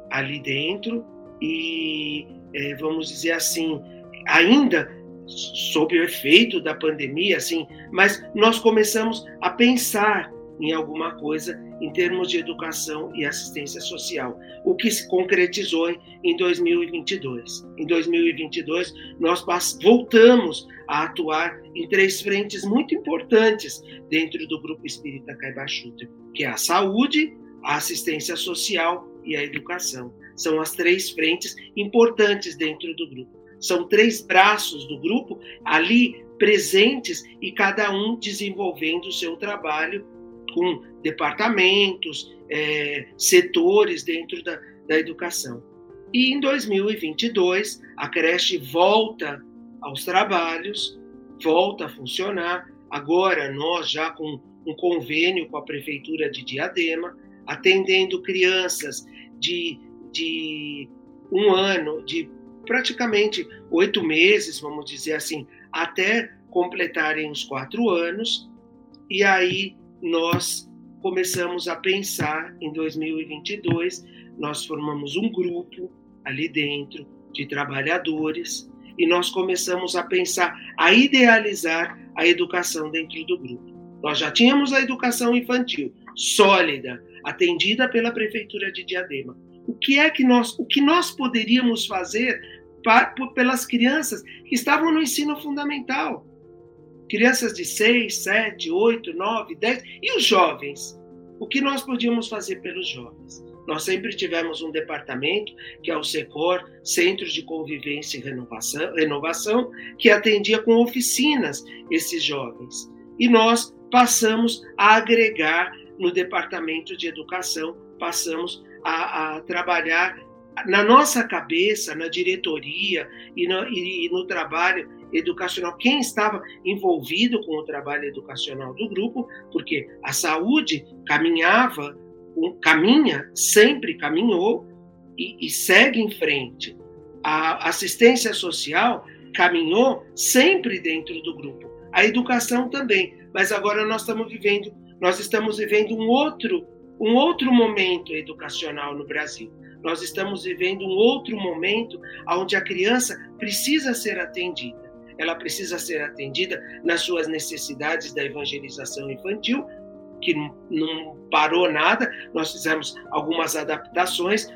ali dentro e é, vamos dizer assim, ainda sob o efeito da pandemia, assim, mas nós começamos a pensar em alguma coisa em termos de educação e assistência social, o que se concretizou em 2022. Em 2022, nós voltamos a atuar em três frentes muito importantes dentro do Grupo Espírita Caibachuta, que é a saúde, a assistência social e a educação. São as três frentes importantes dentro do grupo. São três braços do grupo ali presentes e cada um desenvolvendo o seu trabalho com departamentos, é, setores dentro da, da educação. E em 2022, a creche volta aos trabalhos, volta a funcionar. Agora, nós já com um convênio com a Prefeitura de Diadema, atendendo crianças de, de um ano, de praticamente oito meses, vamos dizer assim, até completarem os quatro anos. E aí nós começamos a pensar em 2022, nós formamos um grupo ali dentro de trabalhadores e nós começamos a pensar, a idealizar a educação dentro do grupo. Nós já tínhamos a educação infantil sólida, atendida pela prefeitura de Diadema. O que é que nós, o que nós poderíamos fazer para, pelas crianças que estavam no ensino fundamental? Crianças de 6, 7, 8, 9, 10 e os jovens. O que nós podíamos fazer pelos jovens? Nós sempre tivemos um departamento, que é o SECOR, Centro de Convivência e Renovação, Renovação, que atendia com oficinas esses jovens. E nós passamos a agregar no Departamento de Educação, passamos a, a trabalhar na nossa cabeça, na diretoria e no, e, e no trabalho educacional, quem estava envolvido com o trabalho educacional do grupo, porque a saúde caminhava, caminha, sempre caminhou e, e segue em frente. A assistência social caminhou sempre dentro do grupo. A educação também, mas agora nós estamos vivendo, nós estamos vivendo um outro, um outro momento educacional no Brasil. Nós estamos vivendo um outro momento onde a criança precisa ser atendida ela precisa ser atendida nas suas necessidades da evangelização infantil, que não parou nada, nós fizemos algumas adaptações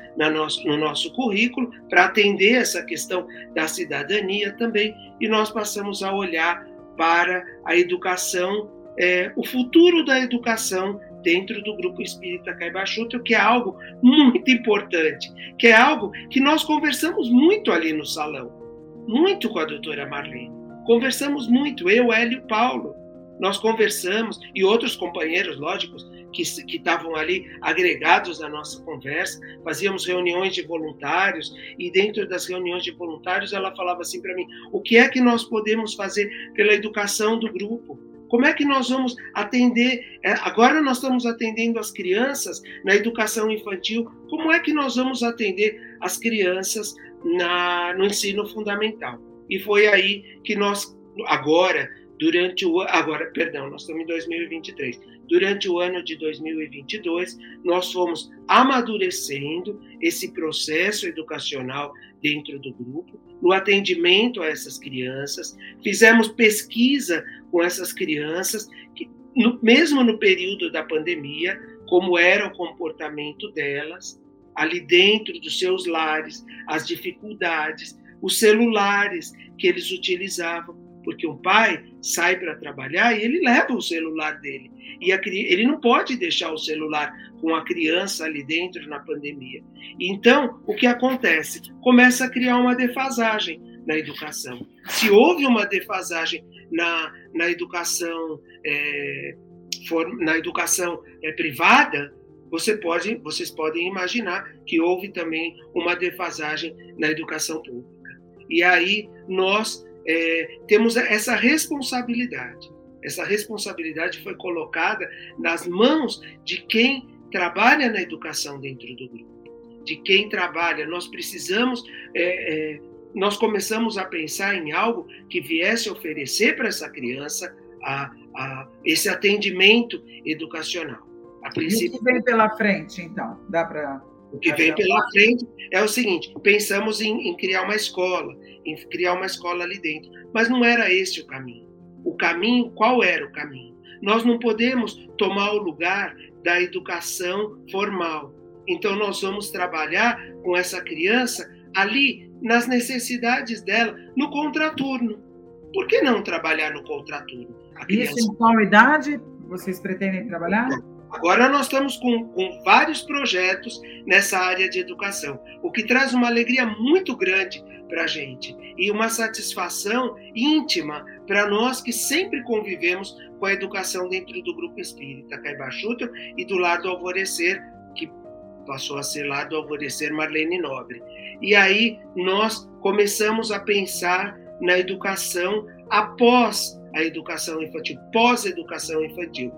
no nosso currículo para atender essa questão da cidadania também, e nós passamos a olhar para a educação, é, o futuro da educação dentro do grupo espírita Caibachuta, que é algo muito importante, que é algo que nós conversamos muito ali no salão, muito com a doutora Marlene. Conversamos muito, eu, Hélio e Paulo. Nós conversamos, e outros companheiros, lógicos, que estavam ali agregados à nossa conversa, fazíamos reuniões de voluntários, e dentro das reuniões de voluntários ela falava assim para mim: o que é que nós podemos fazer pela educação do grupo? Como é que nós vamos atender? É, agora nós estamos atendendo as crianças na educação infantil. Como é que nós vamos atender as crianças na, no ensino fundamental? E foi aí que nós, agora, durante o agora, perdão, nós estamos em 2023. Durante o ano de 2022, nós fomos amadurecendo esse processo educacional dentro do grupo, no atendimento a essas crianças, fizemos pesquisa com essas crianças, que, no, mesmo no período da pandemia, como era o comportamento delas, ali dentro dos seus lares, as dificuldades, os celulares que eles utilizavam, porque um pai sai para trabalhar e ele leva o celular dele. E a, ele não pode deixar o celular com a criança ali dentro na pandemia. Então, o que acontece? Começa a criar uma defasagem na educação. Se houve uma defasagem na, na educação, é, for, na educação é, privada, você pode, vocês podem imaginar que houve também uma defasagem na educação pública. E aí nós é, temos essa responsabilidade, essa responsabilidade foi colocada nas mãos de quem trabalha na educação dentro do grupo, de quem trabalha. Nós precisamos, é, é, nós começamos a pensar em algo que viesse oferecer para essa criança a, a, esse atendimento educacional. A princípio, o que vem pela frente, então? Dá para o que vem pela frente é o seguinte: pensamos em, em, criar uma escola, em criar uma escola ali dentro, mas não era esse o caminho. O caminho, qual era o caminho? Nós não podemos tomar o lugar da educação formal. Então, nós vamos trabalhar com essa criança ali nas necessidades dela, no contraturno. Por que não trabalhar no contraturno? Criança... Isso em qual idade vocês pretendem trabalhar? Agora nós estamos com, com, vários projetos nessa área de educação, o que traz uma alegria muito grande para a gente e uma satisfação íntima para nós que sempre convivemos com a educação dentro do Grupo Espírita Caibachuto e do lado Alvorecer, que passou a ser lá do Alvorecer Marlene Nobre. E aí nós começamos a pensar na educação após a educação infantil, pós-educação infantil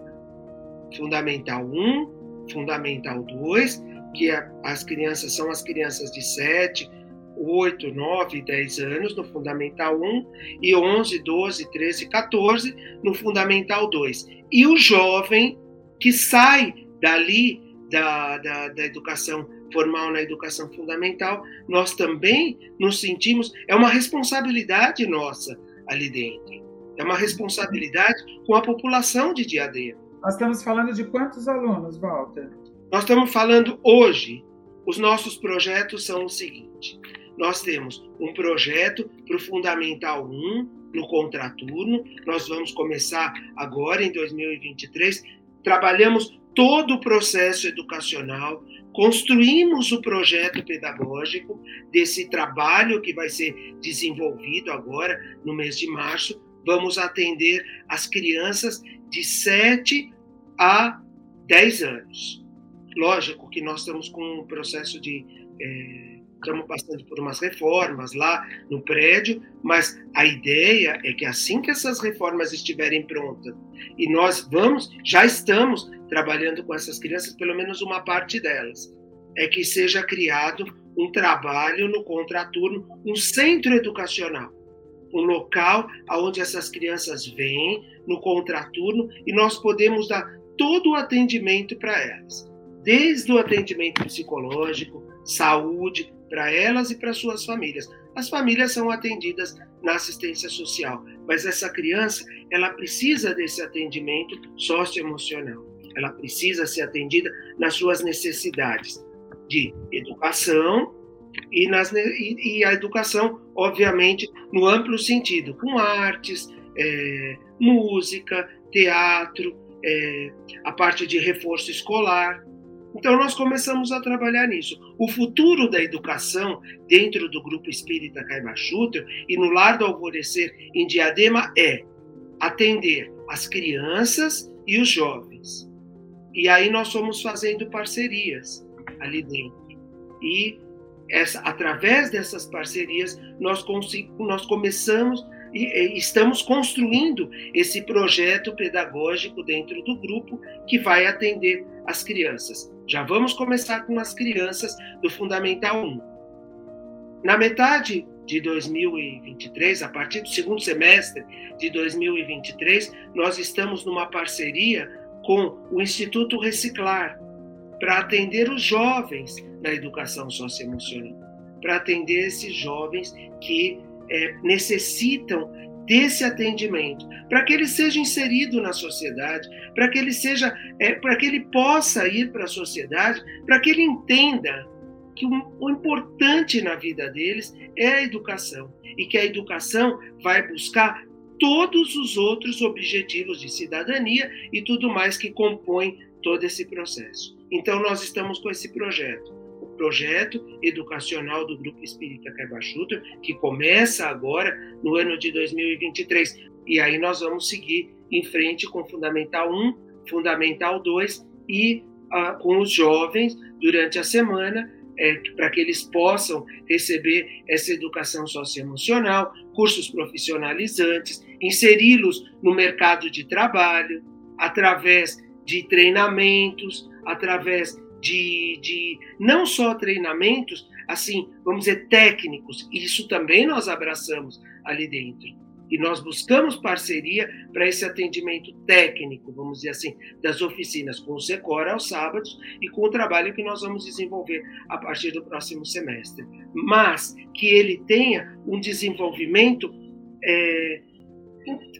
Fundamental 1, Fundamental 2, que é, as crianças são as crianças de 7, 8, 9 10 anos no Fundamental 1 e 11, 12, 13, 14 no Fundamental 2. E o jovem que sai dali da, da, da educação formal na educação fundamental, nós também nos sentimos, é uma responsabilidade nossa ali dentro. É uma responsabilidade com a população de Diadema. Nós estamos falando de quantos alunos, Walter? Nós estamos falando hoje. Os nossos projetos são o seguinte: nós temos um projeto para o Fundamental 1, no contraturno. Nós vamos começar agora, em 2023. Trabalhamos todo o processo educacional, construímos o projeto pedagógico desse trabalho que vai ser desenvolvido agora, no mês de março. Vamos atender as crianças de 7 a 10 anos. Lógico que nós estamos com um processo de. É, estamos passando por umas reformas lá no prédio, mas a ideia é que assim que essas reformas estiverem prontas, e nós vamos, já estamos trabalhando com essas crianças, pelo menos uma parte delas, é que seja criado um trabalho no contraturno, um centro educacional um local onde essas crianças vêm no contraturno e nós podemos dar todo o atendimento para elas, desde o atendimento psicológico, saúde para elas e para suas famílias. As famílias são atendidas na assistência social, mas essa criança, ela precisa desse atendimento socioemocional. Ela precisa ser atendida nas suas necessidades de educação, e, nas, e, e, a educação, obviamente, no amplo sentido, com artes, é, música, teatro, é, a parte de reforço escolar. Então, nós começamos a trabalhar nisso. O futuro da educação dentro do Grupo Espírita Caibachuter e no Lar do Alvorecer em Diadema é atender as crianças e os jovens. E aí nós fomos fazendo parcerias ali dentro. E essa, através dessas parcerias, nós, nós começamos e, e estamos construindo esse projeto pedagógico dentro do grupo que vai atender as crianças. Já vamos começar com as crianças do Fundamental 1. Na metade de 2023, a partir do segundo semestre de 2023, nós estamos numa parceria com o Instituto Reciclar para atender os jovens na educação socioemocional, para atender esses jovens que é, necessitam desse atendimento, para que ele seja inserido na sociedade, para que ele seja, é, para que ele possa ir para a sociedade, para que ele entenda que o, o importante na vida deles é a educação e que a educação vai buscar todos os outros objetivos de cidadania e tudo mais que compõe todo esse processo. Então nós estamos com esse projeto projeto educacional do Grupo Espírita Caibachuta, que começa agora no ano de 2023. E aí nós vamos seguir em frente com Fundamental 1, Fundamental 2 e uh, com os jovens durante a semana, é, para que eles possam receber essa educação socioemocional, cursos profissionalizantes inseri-los no mercado de trabalho, através de treinamentos, através de, de não só treinamentos, assim, vamos dizer, técnicos, isso também nós abraçamos ali dentro. E nós buscamos parceria para esse atendimento técnico, vamos dizer assim, das oficinas com o Secora aos sábados e com o trabalho que nós vamos desenvolver a partir do próximo semestre. Mas que ele tenha um desenvolvimento é,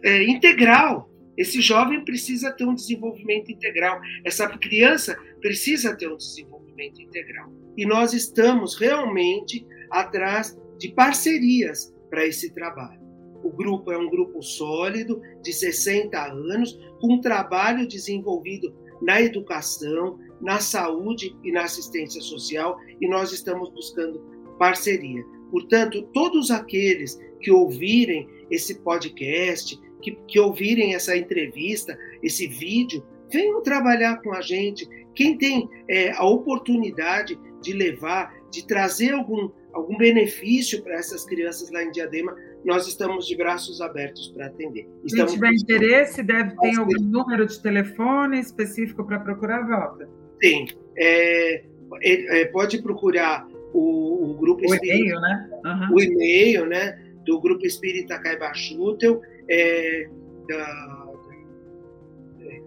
é, integral. Esse jovem precisa ter um desenvolvimento integral. Essa criança precisa ter um desenvolvimento integral. E nós estamos realmente atrás de parcerias para esse trabalho. O grupo é um grupo sólido, de 60 anos, com um trabalho desenvolvido na educação, na saúde e na assistência social, e nós estamos buscando parceria. Portanto, todos aqueles que ouvirem esse podcast, que, que ouvirem essa entrevista, esse vídeo, venham trabalhar com a gente. Quem tem é, a oportunidade de levar, de trazer algum, algum benefício para essas crianças lá em Diadema, nós estamos de braços abertos para atender. Estamos... Se tiver interesse, deve ter algum número de telefone específico para procurar, Walter? Tem. É, é, é, pode procurar o, o grupo o espírita, e-mail, né? Uhum. O e-mail, né? Do grupo Espírita Caibachutel, é,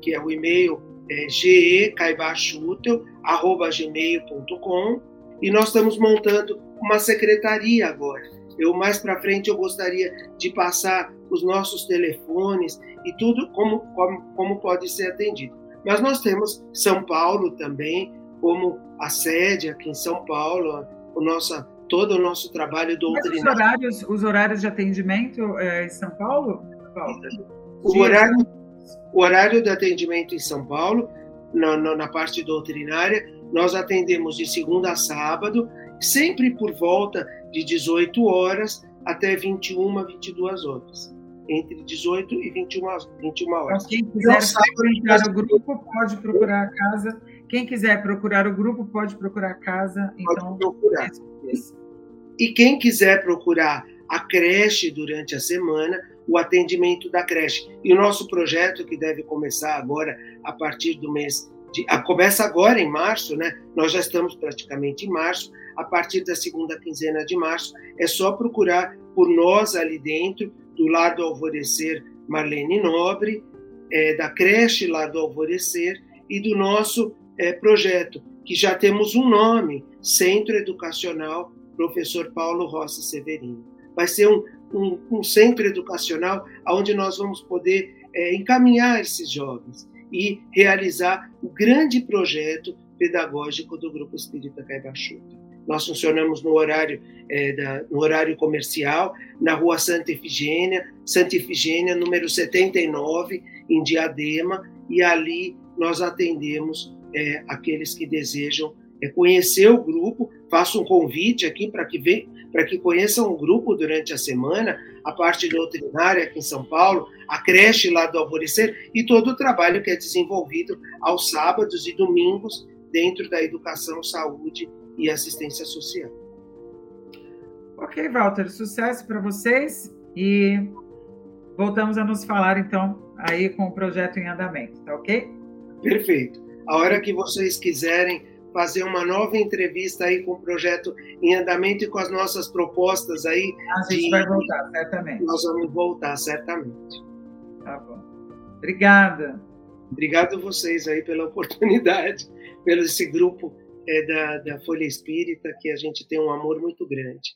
que é o e-mail é, gmail.com e nós estamos montando uma secretaria agora eu mais para frente eu gostaria de passar os nossos telefones e tudo como, como, como pode ser atendido. Mas nós temos São Paulo também como a sede aqui em São Paulo, o nosso, todo o nosso trabalho doutrinário. Mas os horários, os horários de atendimento é, em São Paulo? O horário, o horário de atendimento em São Paulo, na, na, na parte doutrinária, nós atendemos de segunda a sábado, sempre por volta de 18 horas até 21, 22 horas. Entre 18 e 21, 21 horas. Então, quem quiser procurar o grupo pode procurar a casa. Quem quiser procurar o grupo pode procurar a casa. Pode então, procurar. E quem quiser procurar a creche durante a semana, o atendimento da creche. E o nosso projeto, que deve começar agora, a partir do mês de, a, começa agora em março, né? Nós já estamos praticamente em março. A partir da segunda quinzena de março, é só procurar por nós ali dentro, do lado do Alvorecer Marlene Nobre, é, da creche lá do Alvorecer e do nosso é, projeto, que já temos um nome, Centro Educacional Professor Paulo Rossi Severino. Vai ser um, um, um centro educacional onde nós vamos poder é, encaminhar esses jovens e realizar o grande projeto pedagógico do Grupo Espírita Caibachuta. Nós funcionamos no horário, é, da, no horário comercial, na rua Santa Efigênia, Santa Efigênia, número 79, em Diadema, e ali nós atendemos é, aqueles que desejam é, conhecer o grupo. Faço um convite aqui para que, para que conheçam o grupo durante a semana, a parte doutrinária aqui em São Paulo, a creche lá do Alvorecer e todo o trabalho que é desenvolvido aos sábados e domingos dentro da educação, saúde e assistência social. Ok, Walter, sucesso para vocês e voltamos a nos falar então aí com o projeto em andamento, tá ok? Perfeito. A hora que vocês quiserem fazer uma nova entrevista aí com o projeto em andamento e com as nossas propostas aí. A gente de... vai voltar, certamente. Nós vamos voltar, certamente. Tá bom. Obrigada. Obrigado a vocês aí pela oportunidade, pelo esse grupo é, da, da Folha Espírita, que a gente tem um amor muito grande.